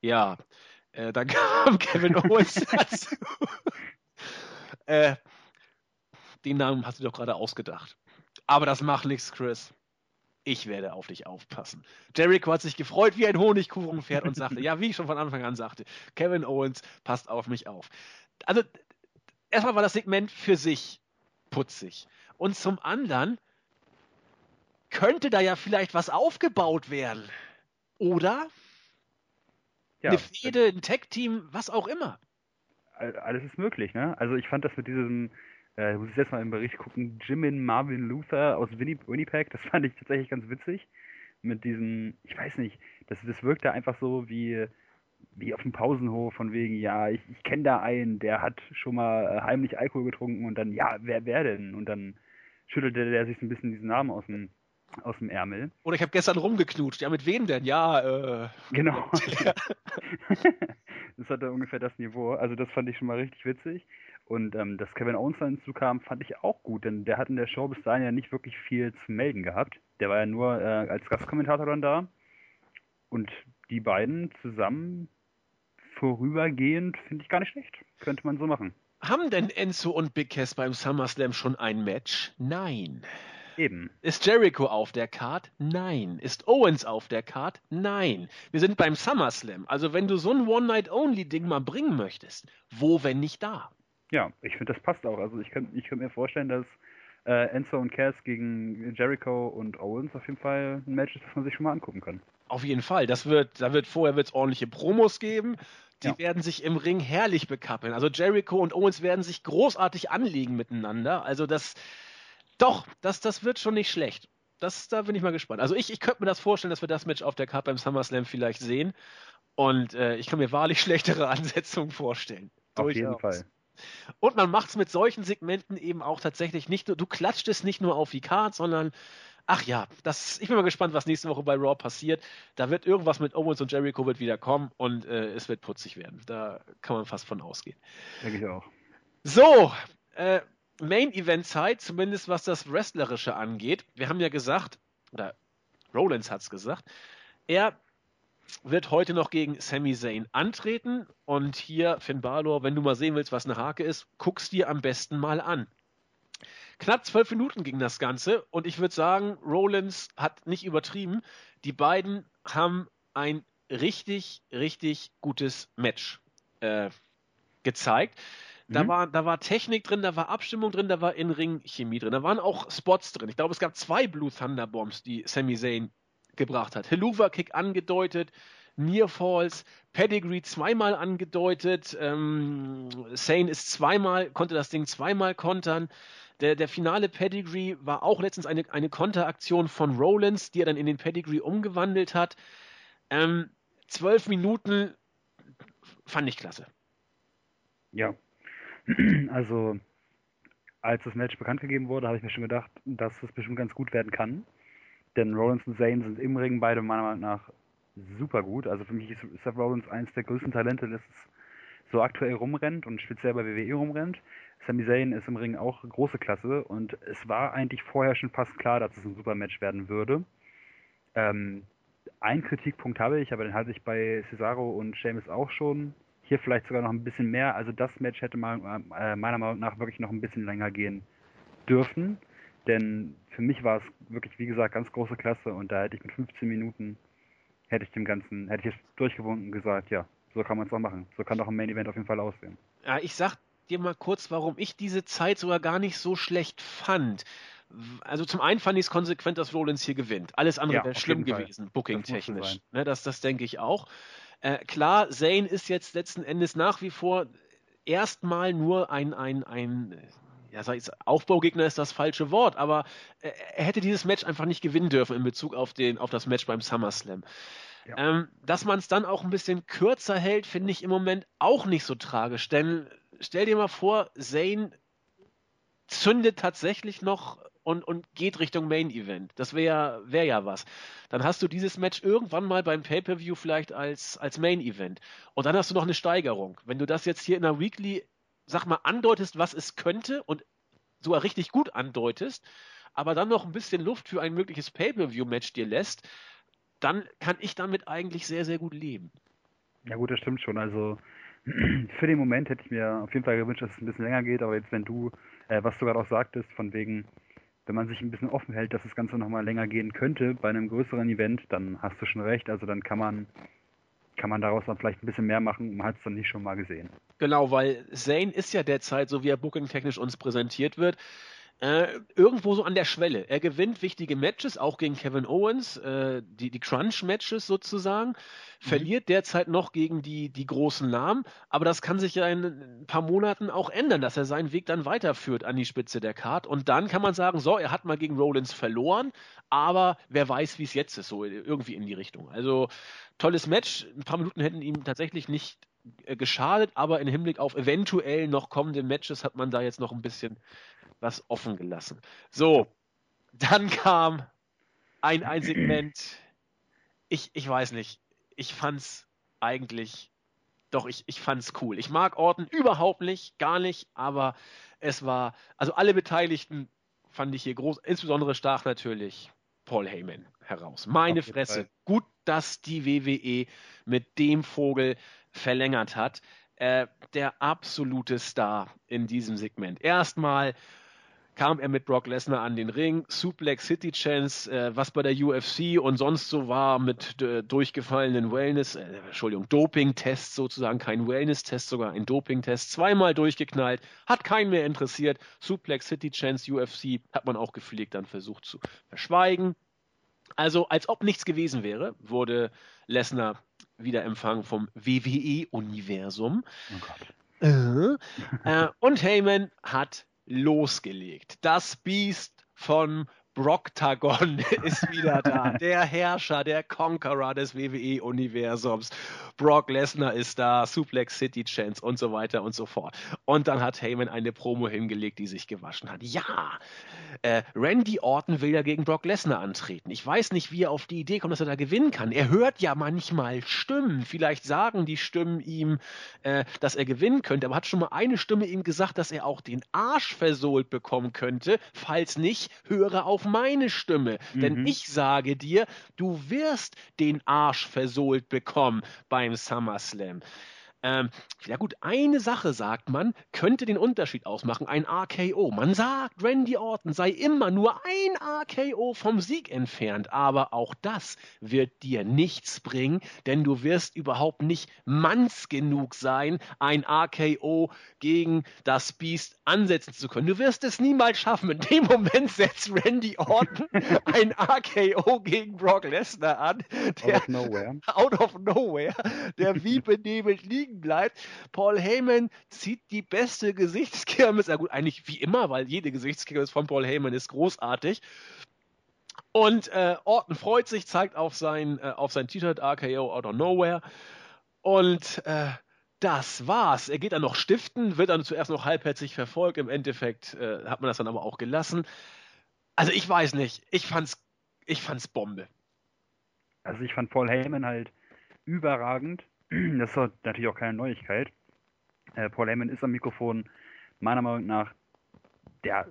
Ja. Äh, dann kam Kevin Owens dazu. äh, den Namen hast du doch gerade ausgedacht. Aber das macht nichts, Chris. Ich werde auf dich aufpassen. Jericho hat sich gefreut wie ein Honigkuchenpferd und sagte, ja, wie ich schon von Anfang an sagte, Kevin Owens passt auf mich auf. Also, erstmal war das Segment für sich putzig. Und zum anderen könnte da ja vielleicht was aufgebaut werden. Oder? Ja, Eine Fehde, ein Tech-Team, was auch immer. Alles ist möglich, ne? Also ich fand das mit diesem, äh, muss ich jetzt mal im Bericht gucken, Jimin Marvin Luther aus Winnipeg, das fand ich tatsächlich ganz witzig. Mit diesem, ich weiß nicht, das, das wirkte einfach so wie, wie auf dem Pausenhof von wegen, ja, ich, ich kenne da einen, der hat schon mal äh, heimlich Alkohol getrunken und dann, ja, wer, wer denn? Und dann schüttelte der sich so ein bisschen diesen Namen aus dem, aus dem Ärmel. Oder ich habe gestern rumgeknutscht. Ja, mit wem denn? Ja, äh. Genau. das hatte ungefähr das Niveau. Also das fand ich schon mal richtig witzig. Und ähm, dass Kevin Owens dann hinzukam, fand ich auch gut, denn der hat in der Show bis dahin ja nicht wirklich viel zu melden gehabt. Der war ja nur äh, als Gastkommentator dann da. Und die beiden zusammen vorübergehend finde ich gar nicht schlecht. Könnte man so machen. Haben denn Enzo und Big Cass beim SummerSlam schon ein Match? Nein. Eben. Ist Jericho auf der Card? Nein. Ist Owens auf der Card? Nein. Wir sind beim SummerSlam. Also wenn du so ein One-Night-Only-Ding mal bringen möchtest, wo, wenn nicht da? Ja, ich finde, das passt auch. Also ich könnte ich könnt mir vorstellen, dass äh, Enzo und Cass gegen Jericho und Owens auf jeden Fall ein Match ist, das man sich schon mal angucken kann. Auf jeden Fall. Das wird, da wird vorher wird's ordentliche Promos geben. Die ja. werden sich im Ring herrlich bekappeln. Also Jericho und Owens werden sich großartig anlegen miteinander. Also das, doch, das, das wird schon nicht schlecht. Das, da bin ich mal gespannt. Also ich, ich könnte mir das vorstellen, dass wir das Match auf der Karte beim SummerSlam vielleicht sehen. Und äh, ich kann mir wahrlich schlechtere Ansetzungen vorstellen. Auf Durchaus. jeden Fall. Und man macht es mit solchen Segmenten eben auch tatsächlich nicht nur, du klatscht es nicht nur auf die Card, sondern ach ja, das, ich bin mal gespannt, was nächste Woche bei Raw passiert. Da wird irgendwas mit Owens und Jericho wird wieder kommen und äh, es wird putzig werden. Da kann man fast von ausgehen. Denke ich auch. So, äh, Main-Event-Zeit, zumindest was das Wrestlerische angeht. Wir haben ja gesagt, oder Rollins hat es gesagt, er wird heute noch gegen Sami Zayn antreten. Und hier, Finn Balor, wenn du mal sehen willst, was eine Hake ist, guck's dir am besten mal an. Knapp zwölf Minuten ging das Ganze und ich würde sagen, Rollins hat nicht übertrieben. Die beiden haben ein richtig, richtig gutes Match äh, gezeigt. Da, mhm. war, da war Technik drin, da war Abstimmung drin, da war In-Ring-Chemie drin, da waren auch Spots drin. Ich glaube, es gab zwei Blue Thunder Bombs, die Sami Zayn gebracht hat. Helluva Kick angedeutet, Near Falls, Pedigree zweimal angedeutet, ähm, Sane ist zweimal, konnte das Ding zweimal kontern. Der, der finale Pedigree war auch letztens eine, eine Konteraktion von Rollins, die er dann in den Pedigree umgewandelt hat. Ähm, zwölf Minuten fand ich klasse. Ja, Also, als das Match bekannt gegeben wurde, habe ich mir schon gedacht, dass es bestimmt ganz gut werden kann. Denn Rollins und Zayn sind im Ring beide meiner Meinung nach super gut. Also für mich ist Seth Rollins eines der größten Talente, das so aktuell rumrennt und speziell bei WWE rumrennt. Sami Zayn ist im Ring auch große Klasse und es war eigentlich vorher schon fast klar, dass es ein super Match werden würde. Ähm, ein Kritikpunkt habe ich, aber den hatte ich bei Cesaro und Sheamus auch schon. Hier vielleicht sogar noch ein bisschen mehr. Also das Match hätte äh, meiner Meinung nach wirklich noch ein bisschen länger gehen dürfen. Denn für mich war es wirklich, wie gesagt, ganz große Klasse und da hätte ich mit 15 Minuten, hätte ich dem Ganzen, hätte ich es durchgewunken und gesagt, ja, so kann man es auch machen. So kann doch ein Main Event auf jeden Fall aussehen. Ja, ich sag dir mal kurz, warum ich diese Zeit sogar gar nicht so schlecht fand. Also zum einen fand ich es konsequent, dass Rollins hier gewinnt. Alles andere ja, wäre schlimm gewesen, booking-technisch. Das, ne, das, das denke ich auch. Äh, klar, Zane ist jetzt letzten Endes nach wie vor erstmal nur ein, ein, ein ja, sag ich, Aufbaugegner ist das falsche Wort, aber er hätte dieses Match einfach nicht gewinnen dürfen in Bezug auf, den, auf das Match beim SummerSlam. Ja. Ähm, dass man es dann auch ein bisschen kürzer hält, finde ich im Moment auch nicht so tragisch. Denn stell dir mal vor, Zane zündet tatsächlich noch und, und geht Richtung Main Event. Das wäre wär ja was. Dann hast du dieses Match irgendwann mal beim Pay-Per-View vielleicht als, als Main Event. Und dann hast du noch eine Steigerung. Wenn du das jetzt hier in der Weekly, sag mal, andeutest, was es könnte und sogar richtig gut andeutest, aber dann noch ein bisschen Luft für ein mögliches Pay-Per-View-Match dir lässt, dann kann ich damit eigentlich sehr, sehr gut leben. Ja gut, das stimmt schon. Also für den Moment hätte ich mir auf jeden Fall gewünscht, dass es ein bisschen länger geht, aber jetzt wenn du, äh, was du gerade auch sagtest, von wegen, wenn man sich ein bisschen offen hält, dass das Ganze nochmal länger gehen könnte bei einem größeren Event, dann hast du schon recht. Also dann kann man kann man daraus dann vielleicht ein bisschen mehr machen. Man hat es dann nicht schon mal gesehen. Genau, weil Zane ist ja derzeit, so wie er booking-technisch uns präsentiert wird, äh, irgendwo so an der Schwelle. Er gewinnt wichtige Matches, auch gegen Kevin Owens, äh, die, die Crunch-Matches sozusagen, mhm. verliert derzeit noch gegen die, die großen Namen, aber das kann sich ja in ein paar Monaten auch ändern, dass er seinen Weg dann weiterführt an die Spitze der Card und dann kann man sagen, so, er hat mal gegen Rollins verloren, aber wer weiß, wie es jetzt ist, so irgendwie in die Richtung. Also tolles Match, ein paar Minuten hätten ihm tatsächlich nicht geschadet, aber im Hinblick auf eventuell noch kommende Matches hat man da jetzt noch ein bisschen was offen gelassen. So, dann kam ein, ein Segment. Ich, ich weiß nicht. Ich fand's eigentlich. Doch, ich, ich fand's cool. Ich mag Orton überhaupt nicht, gar nicht, aber es war, also alle Beteiligten fand ich hier groß, insbesondere stark natürlich Paul Heyman heraus. Meine Fresse. Fall. Gut, dass die WWE mit dem Vogel verlängert hat. Äh, der absolute Star in diesem Segment. Erstmal kam er mit Brock Lesnar an den Ring, Suplex City Chance, äh, was bei der UFC und sonst so war mit äh, durchgefallenen Wellness, äh, Entschuldigung, Doping-Tests sozusagen, kein Wellness-Test, sogar ein Doping-Test, zweimal durchgeknallt, hat keinen mehr interessiert. Suplex City Chance UFC hat man auch gepflegt dann versucht zu verschweigen. Also, als ob nichts gewesen wäre, wurde Lesnar wieder empfangen vom WWE-Universum. Oh. Äh, äh, und Heyman hat losgelegt. Das Biest von Brocktagon ist wieder da. Der Herrscher, der Conqueror des WWE-Universums. Brock Lesnar ist da, Suplex City Chance und so weiter und so fort. Und dann hat Heyman eine Promo hingelegt, die sich gewaschen hat. Ja, äh, Randy Orton will ja gegen Brock Lesnar antreten. Ich weiß nicht, wie er auf die Idee kommt, dass er da gewinnen kann. Er hört ja manchmal Stimmen. Vielleicht sagen die Stimmen ihm, äh, dass er gewinnen könnte, aber hat schon mal eine Stimme ihm gesagt, dass er auch den Arsch versohlt bekommen könnte. Falls nicht, höre auf meine Stimme. Mhm. Denn ich sage dir, du wirst den Arsch versohlt bekommen beim SummerSlam. Ähm, ja gut, eine Sache sagt man, könnte den Unterschied ausmachen, ein RKO. Man sagt, Randy Orton sei immer nur ein RKO vom Sieg entfernt, aber auch das wird dir nichts bringen, denn du wirst überhaupt nicht manns genug sein, ein RKO gegen das Beast ansetzen zu können. Du wirst es niemals schaffen. In dem Moment setzt Randy Orton ein RKO gegen Brock Lesnar an, der out of nowhere, out of nowhere der wie benebelt liegt liegen bleibt. Paul Heyman zieht die beste Gesichtskirmes. Ja gut, eigentlich wie immer, weil jede Gesichtskirmes von Paul Heyman ist großartig. Und äh, Orton freut sich, zeigt auf sein, äh, auf sein T-Shirt RKO Out of Nowhere. Und äh, das war's. Er geht dann noch stiften, wird dann zuerst noch halbherzig verfolgt. Im Endeffekt äh, hat man das dann aber auch gelassen. Also ich weiß nicht. Ich fand's, ich fand's Bombe. Also ich fand Paul Heyman halt überragend. Das ist natürlich auch keine Neuigkeit. Äh, Paul Heyman ist am Mikrofon meiner Meinung nach der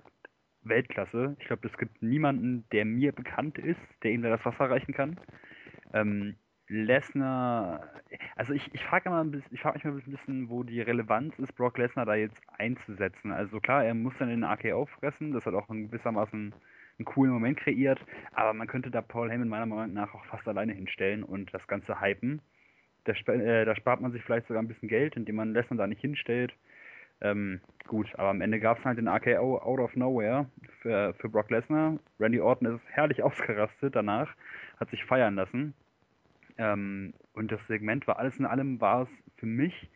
Weltklasse. Ich glaube, es gibt niemanden, der mir bekannt ist, der ihm da das Wasser reichen kann. Ähm, Lesnar, also ich, ich frage frage mich mal ein bisschen, wo die Relevanz ist, Brock Lesnar da jetzt einzusetzen. Also klar, er muss dann den AK auffressen, das hat auch in gewissermaßen einen coolen Moment kreiert, aber man könnte da Paul Heyman meiner Meinung nach auch fast alleine hinstellen und das Ganze hypen. Da, äh, da spart man sich vielleicht sogar ein bisschen Geld, indem man Lesnar da nicht hinstellt. Ähm, gut, aber am Ende gab es halt den RKO out of nowhere für, für Brock Lesnar. Randy Orton ist herrlich ausgerastet danach, hat sich feiern lassen. Ähm, und das Segment war alles in allem war es für mich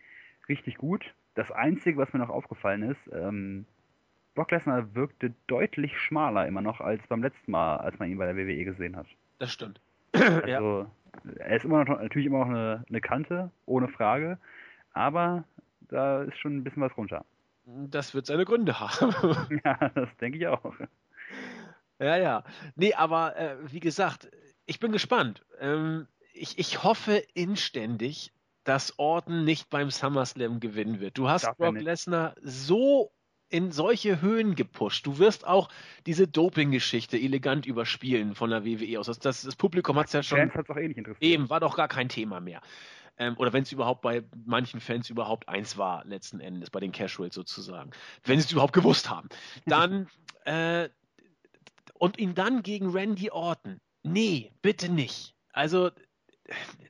richtig gut. Das Einzige, was mir noch aufgefallen ist, ähm, Brock Lesnar wirkte deutlich schmaler immer noch als beim letzten Mal, als man ihn bei der WWE gesehen hat. Das stimmt. Also, ja er ist immer noch, natürlich immer noch eine, eine Kante, ohne Frage, aber da ist schon ein bisschen was runter. Das wird seine Gründe haben. ja, das denke ich auch. Ja, ja. Nee, aber äh, wie gesagt, ich bin gespannt. Ähm, ich, ich hoffe inständig, dass Orton nicht beim SummerSlam gewinnen wird. Du hast Darf Brock Lesnar so in solche Höhen gepusht. Du wirst auch diese Doping-Geschichte elegant überspielen von der WWE aus. Das, das, das Publikum hat es ja schon. Fans hat auch eh nicht interessiert. Eben, war doch gar kein Thema mehr. Ähm, oder wenn es überhaupt bei manchen Fans überhaupt eins war, letzten Endes, bei den Casuals sozusagen. Wenn sie es überhaupt gewusst haben. Dann, äh, und ihn dann gegen Randy Orton. Nee, bitte nicht. Also,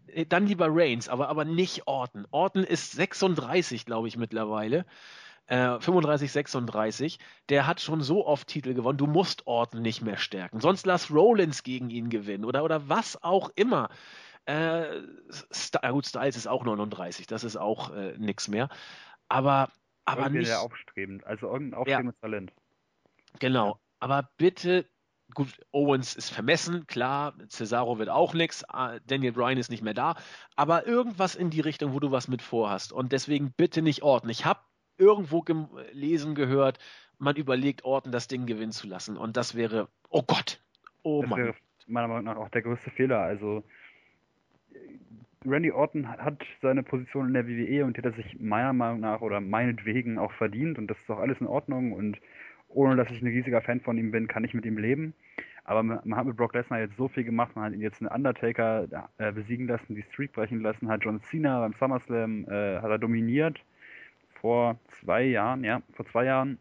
äh, dann lieber Reigns, aber, aber nicht Orton. Orton ist 36, glaube ich, mittlerweile. Äh, 35, 36. Der hat schon so oft Titel gewonnen. Du musst Orton nicht mehr stärken. Sonst lass Rollins gegen ihn gewinnen oder, oder was auch immer. Äh, St gut, Styles ist auch 39, das ist auch äh, nichts mehr. Aber, aber nicht. Ja aufstrebend, also irgendein aufstrebendes ja. Talent. Genau, ja. aber bitte, gut, Owens ist vermessen, klar, Cesaro wird auch nichts, äh, Daniel Bryan ist nicht mehr da, aber irgendwas in die Richtung, wo du was mit vorhast. Und deswegen bitte nicht Orten. Ich habe irgendwo gelesen gehört, man überlegt, Orten das Ding gewinnen zu lassen. Und das wäre, oh Gott, oh das Mann. Wäre meiner Meinung nach auch der größte Fehler. Also Randy Orton hat seine Position in der WWE und die hat er sich meiner Meinung nach oder meinetwegen auch verdient und das ist auch alles in Ordnung und ohne dass ich ein riesiger Fan von ihm bin, kann ich mit ihm leben. Aber man, man hat mit Brock Lesnar jetzt so viel gemacht, man hat ihn jetzt einen Undertaker äh, besiegen lassen, die Streak brechen lassen, hat John Cena beim SummerSlam äh, hat er dominiert vor zwei Jahren, ja, vor zwei Jahren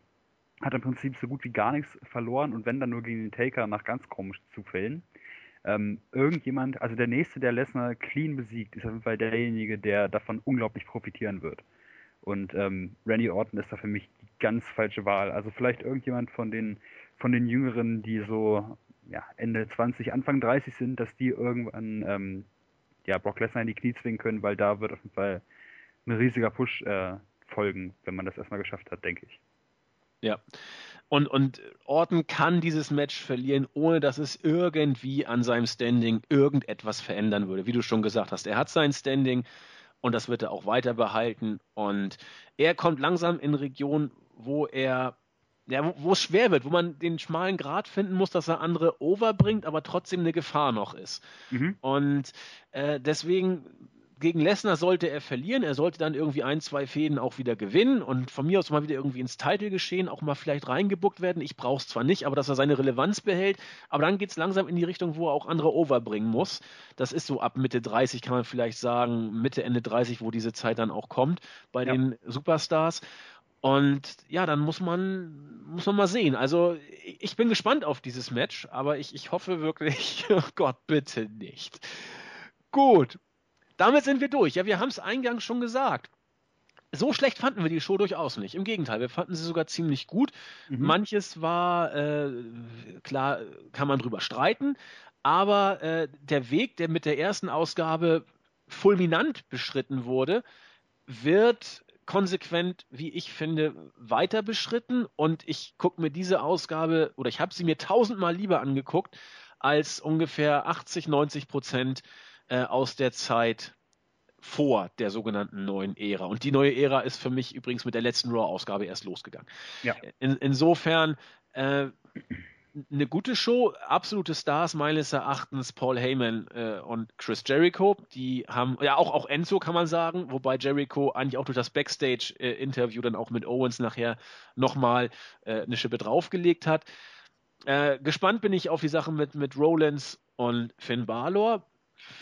hat im Prinzip so gut wie gar nichts verloren und wenn dann nur gegen den Taker nach ganz komischen Zufällen ähm, irgendjemand, also der nächste, der Lesnar clean besiegt, ist auf jeden Fall derjenige, der davon unglaublich profitieren wird. Und ähm, Randy Orton ist da für mich die ganz falsche Wahl. Also vielleicht irgendjemand von den von den Jüngeren, die so ja, Ende 20, Anfang 30 sind, dass die irgendwann ähm, ja, Brock Lesnar in die Knie zwingen können, weil da wird auf jeden Fall ein riesiger Push äh, folgen, wenn man das erstmal geschafft hat, denke ich. Ja. Und, und Orton kann dieses Match verlieren, ohne dass es irgendwie an seinem Standing irgendetwas verändern würde. Wie du schon gesagt hast, er hat sein Standing und das wird er auch weiter behalten. Und er kommt langsam in Regionen, wo er ja, wo, es schwer wird, wo man den schmalen Grad finden muss, dass er andere overbringt, aber trotzdem eine Gefahr noch ist. Mhm. Und äh, deswegen gegen Lesnar sollte er verlieren. Er sollte dann irgendwie ein, zwei Fäden auch wieder gewinnen und von mir aus mal wieder irgendwie ins Title geschehen, auch mal vielleicht reingebuckt werden. Ich brauche es zwar nicht, aber dass er seine Relevanz behält. Aber dann geht es langsam in die Richtung, wo er auch andere overbringen muss. Das ist so ab Mitte 30, kann man vielleicht sagen, Mitte, Ende 30, wo diese Zeit dann auch kommt bei ja. den Superstars. Und ja, dann muss man, muss man mal sehen. Also ich bin gespannt auf dieses Match, aber ich, ich hoffe wirklich, oh Gott, bitte nicht. Gut, damit sind wir durch. Ja, wir haben es eingangs schon gesagt. So schlecht fanden wir die Show durchaus nicht. Im Gegenteil, wir fanden sie sogar ziemlich gut. Mhm. Manches war, äh, klar, kann man drüber streiten, aber äh, der Weg, der mit der ersten Ausgabe fulminant beschritten wurde, wird konsequent, wie ich finde, weiter beschritten. Und ich gucke mir diese Ausgabe, oder ich habe sie mir tausendmal lieber angeguckt, als ungefähr 80, 90 Prozent äh, aus der Zeit vor der sogenannten neuen Ära. Und die neue Ära ist für mich übrigens mit der letzten Raw-Ausgabe erst losgegangen. Ja. In, insofern äh, eine gute Show, absolute Stars meines Erachtens Paul Heyman äh, und Chris Jericho. Die haben, ja auch, auch Enzo kann man sagen, wobei Jericho eigentlich auch durch das Backstage-Interview äh, dann auch mit Owens nachher nochmal äh, eine Schippe draufgelegt hat. Äh, gespannt bin ich auf die Sachen mit, mit Rollins und Finn Balor.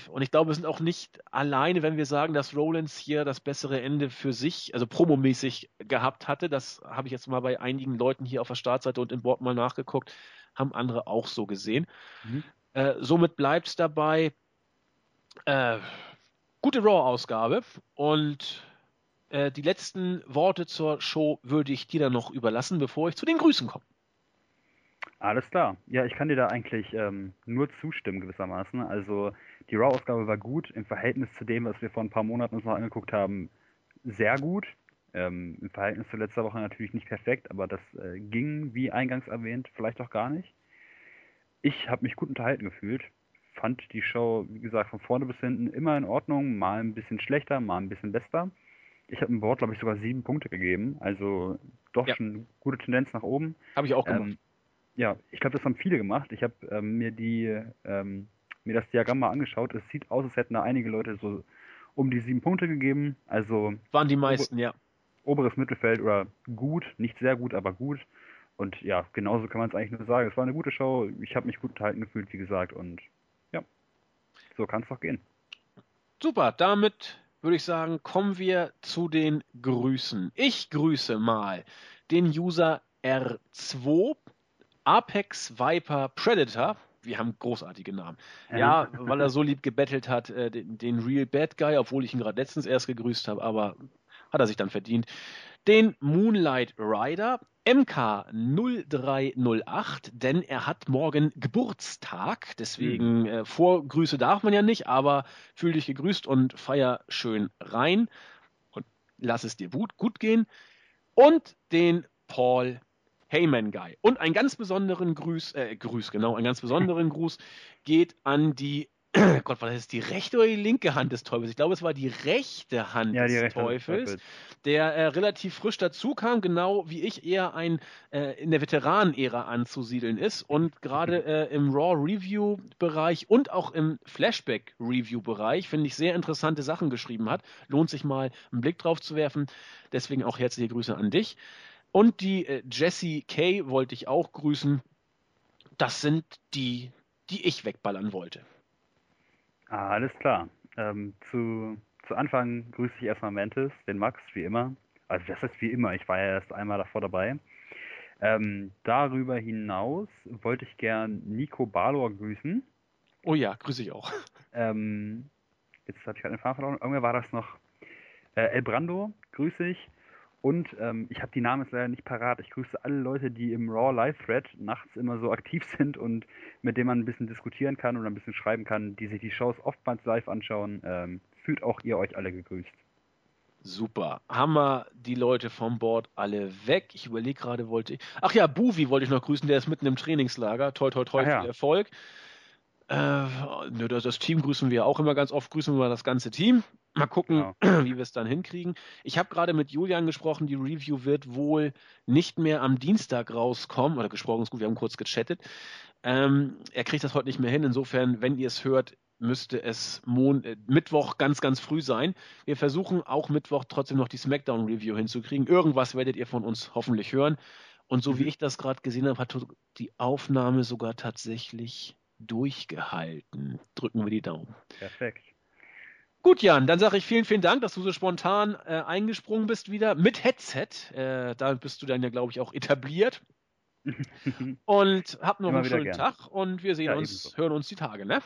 Und ich glaube, wir sind auch nicht alleine, wenn wir sagen, dass Rollins hier das bessere Ende für sich, also promomäßig gehabt hatte. Das habe ich jetzt mal bei einigen Leuten hier auf der Startseite und im Board mal nachgeguckt, haben andere auch so gesehen. Mhm. Äh, somit bleibt es dabei, äh, gute Raw-Ausgabe und äh, die letzten Worte zur Show würde ich dir dann noch überlassen, bevor ich zu den Grüßen komme. Alles klar. Ja, ich kann dir da eigentlich ähm, nur zustimmen gewissermaßen. Also die Raw-Ausgabe war gut im Verhältnis zu dem, was wir vor ein paar Monaten uns noch angeguckt haben, sehr gut. Ähm, Im Verhältnis zu letzter Woche natürlich nicht perfekt, aber das äh, ging, wie eingangs erwähnt, vielleicht auch gar nicht. Ich habe mich gut unterhalten gefühlt. Fand die Show, wie gesagt, von vorne bis hinten immer in Ordnung, mal ein bisschen schlechter, mal ein bisschen besser. Ich habe im Board, glaube ich, sogar sieben Punkte gegeben, also doch ja. schon gute Tendenz nach oben. Habe ich auch gemacht. Ähm, ja, ich glaube, das haben viele gemacht. Ich habe ähm, mir die ähm, mir das Diagramm mal angeschaut. Es sieht aus, als hätten da einige Leute so um die sieben Punkte gegeben. Also waren die meisten, ja. oberes Mittelfeld oder gut, nicht sehr gut, aber gut. Und ja, genauso kann man es eigentlich nur sagen. Es war eine gute Show. Ich habe mich gut unterhalten gefühlt, wie gesagt. Und ja, so kann es doch gehen. Super, damit würde ich sagen, kommen wir zu den Grüßen. Ich grüße mal den User R2 Apex Viper Predator. Wir haben großartige Namen. Ja, weil er so lieb gebettelt hat, äh, den, den Real Bad Guy, obwohl ich ihn gerade letztens erst gegrüßt habe, aber hat er sich dann verdient. Den Moonlight Rider, MK0308, denn er hat morgen Geburtstag. Deswegen mhm. äh, Vorgrüße darf man ja nicht, aber fühl dich gegrüßt und feier schön rein und lass es dir gut, gut gehen. Und den Paul Heyman Guy. Und einen ganz besonderen Gruß, äh, Gruß, genau, einen ganz besonderen Gruß geht an die Gott, war das die rechte oder die linke Hand des Teufels? Ich glaube, es war die rechte Hand ja, des Teufels, Teufels, der äh, relativ frisch dazu kam, genau wie ich eher ein äh, in der Veteranen-Ära anzusiedeln ist und gerade äh, im Raw-Review-Bereich und auch im Flashback-Review-Bereich, finde ich, sehr interessante Sachen geschrieben hat. Lohnt sich mal einen Blick drauf zu werfen. Deswegen auch herzliche Grüße an dich. Und die äh, Jessie Kay wollte ich auch grüßen. Das sind die, die ich wegballern wollte. Ah, alles klar. Ähm, zu, zu Anfang grüße ich erstmal Mantis, den Max, wie immer. Also das ist wie immer, ich war ja erst einmal davor dabei. Ähm, darüber hinaus wollte ich gern Nico Balor grüßen. Oh ja, grüße ich auch. Ähm, jetzt hatte ich gerade eine Frage verloren. Irgendwer war das noch. Äh, El Brando grüße ich. Und ähm, ich habe die Namen jetzt leider nicht parat. Ich grüße alle Leute, die im Raw Live Thread nachts immer so aktiv sind und mit denen man ein bisschen diskutieren kann oder ein bisschen schreiben kann, die sich die Shows oftmals live anschauen. Ähm, fühlt auch ihr euch alle gegrüßt. Super. Haben wir die Leute vom Board alle weg? Ich überlege gerade, wollte ich. Ach ja, Buvi wollte ich noch grüßen, der ist mitten im Trainingslager. Toi, toi, toi, ja. viel Erfolg. Äh, das, Team grüßen wir auch immer ganz oft. Grüßen wir das ganze Team. Mal gucken, genau. wie wir es dann hinkriegen. Ich habe gerade mit Julian gesprochen, die Review wird wohl nicht mehr am Dienstag rauskommen, oder gesprochen ist gut, wir haben kurz gechattet. Ähm, er kriegt das heute nicht mehr hin, insofern, wenn ihr es hört, müsste es Mon äh, Mittwoch ganz, ganz früh sein. Wir versuchen auch Mittwoch trotzdem noch die Smackdown-Review hinzukriegen. Irgendwas werdet ihr von uns hoffentlich hören. Und so wie mhm. ich das gerade gesehen habe, hat die Aufnahme sogar tatsächlich durchgehalten. Drücken wir die Daumen. Perfekt. Gut, Jan, dann sage ich vielen, vielen Dank, dass du so spontan äh, eingesprungen bist wieder mit Headset. Äh, da bist du dann ja, glaube ich, auch etabliert. und hab noch Immer einen schönen gern. Tag und wir sehen ja, uns, ebenso. hören uns die Tage, ne?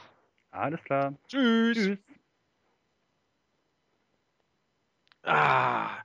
Alles klar. Tschüss. Tschüss. Ah,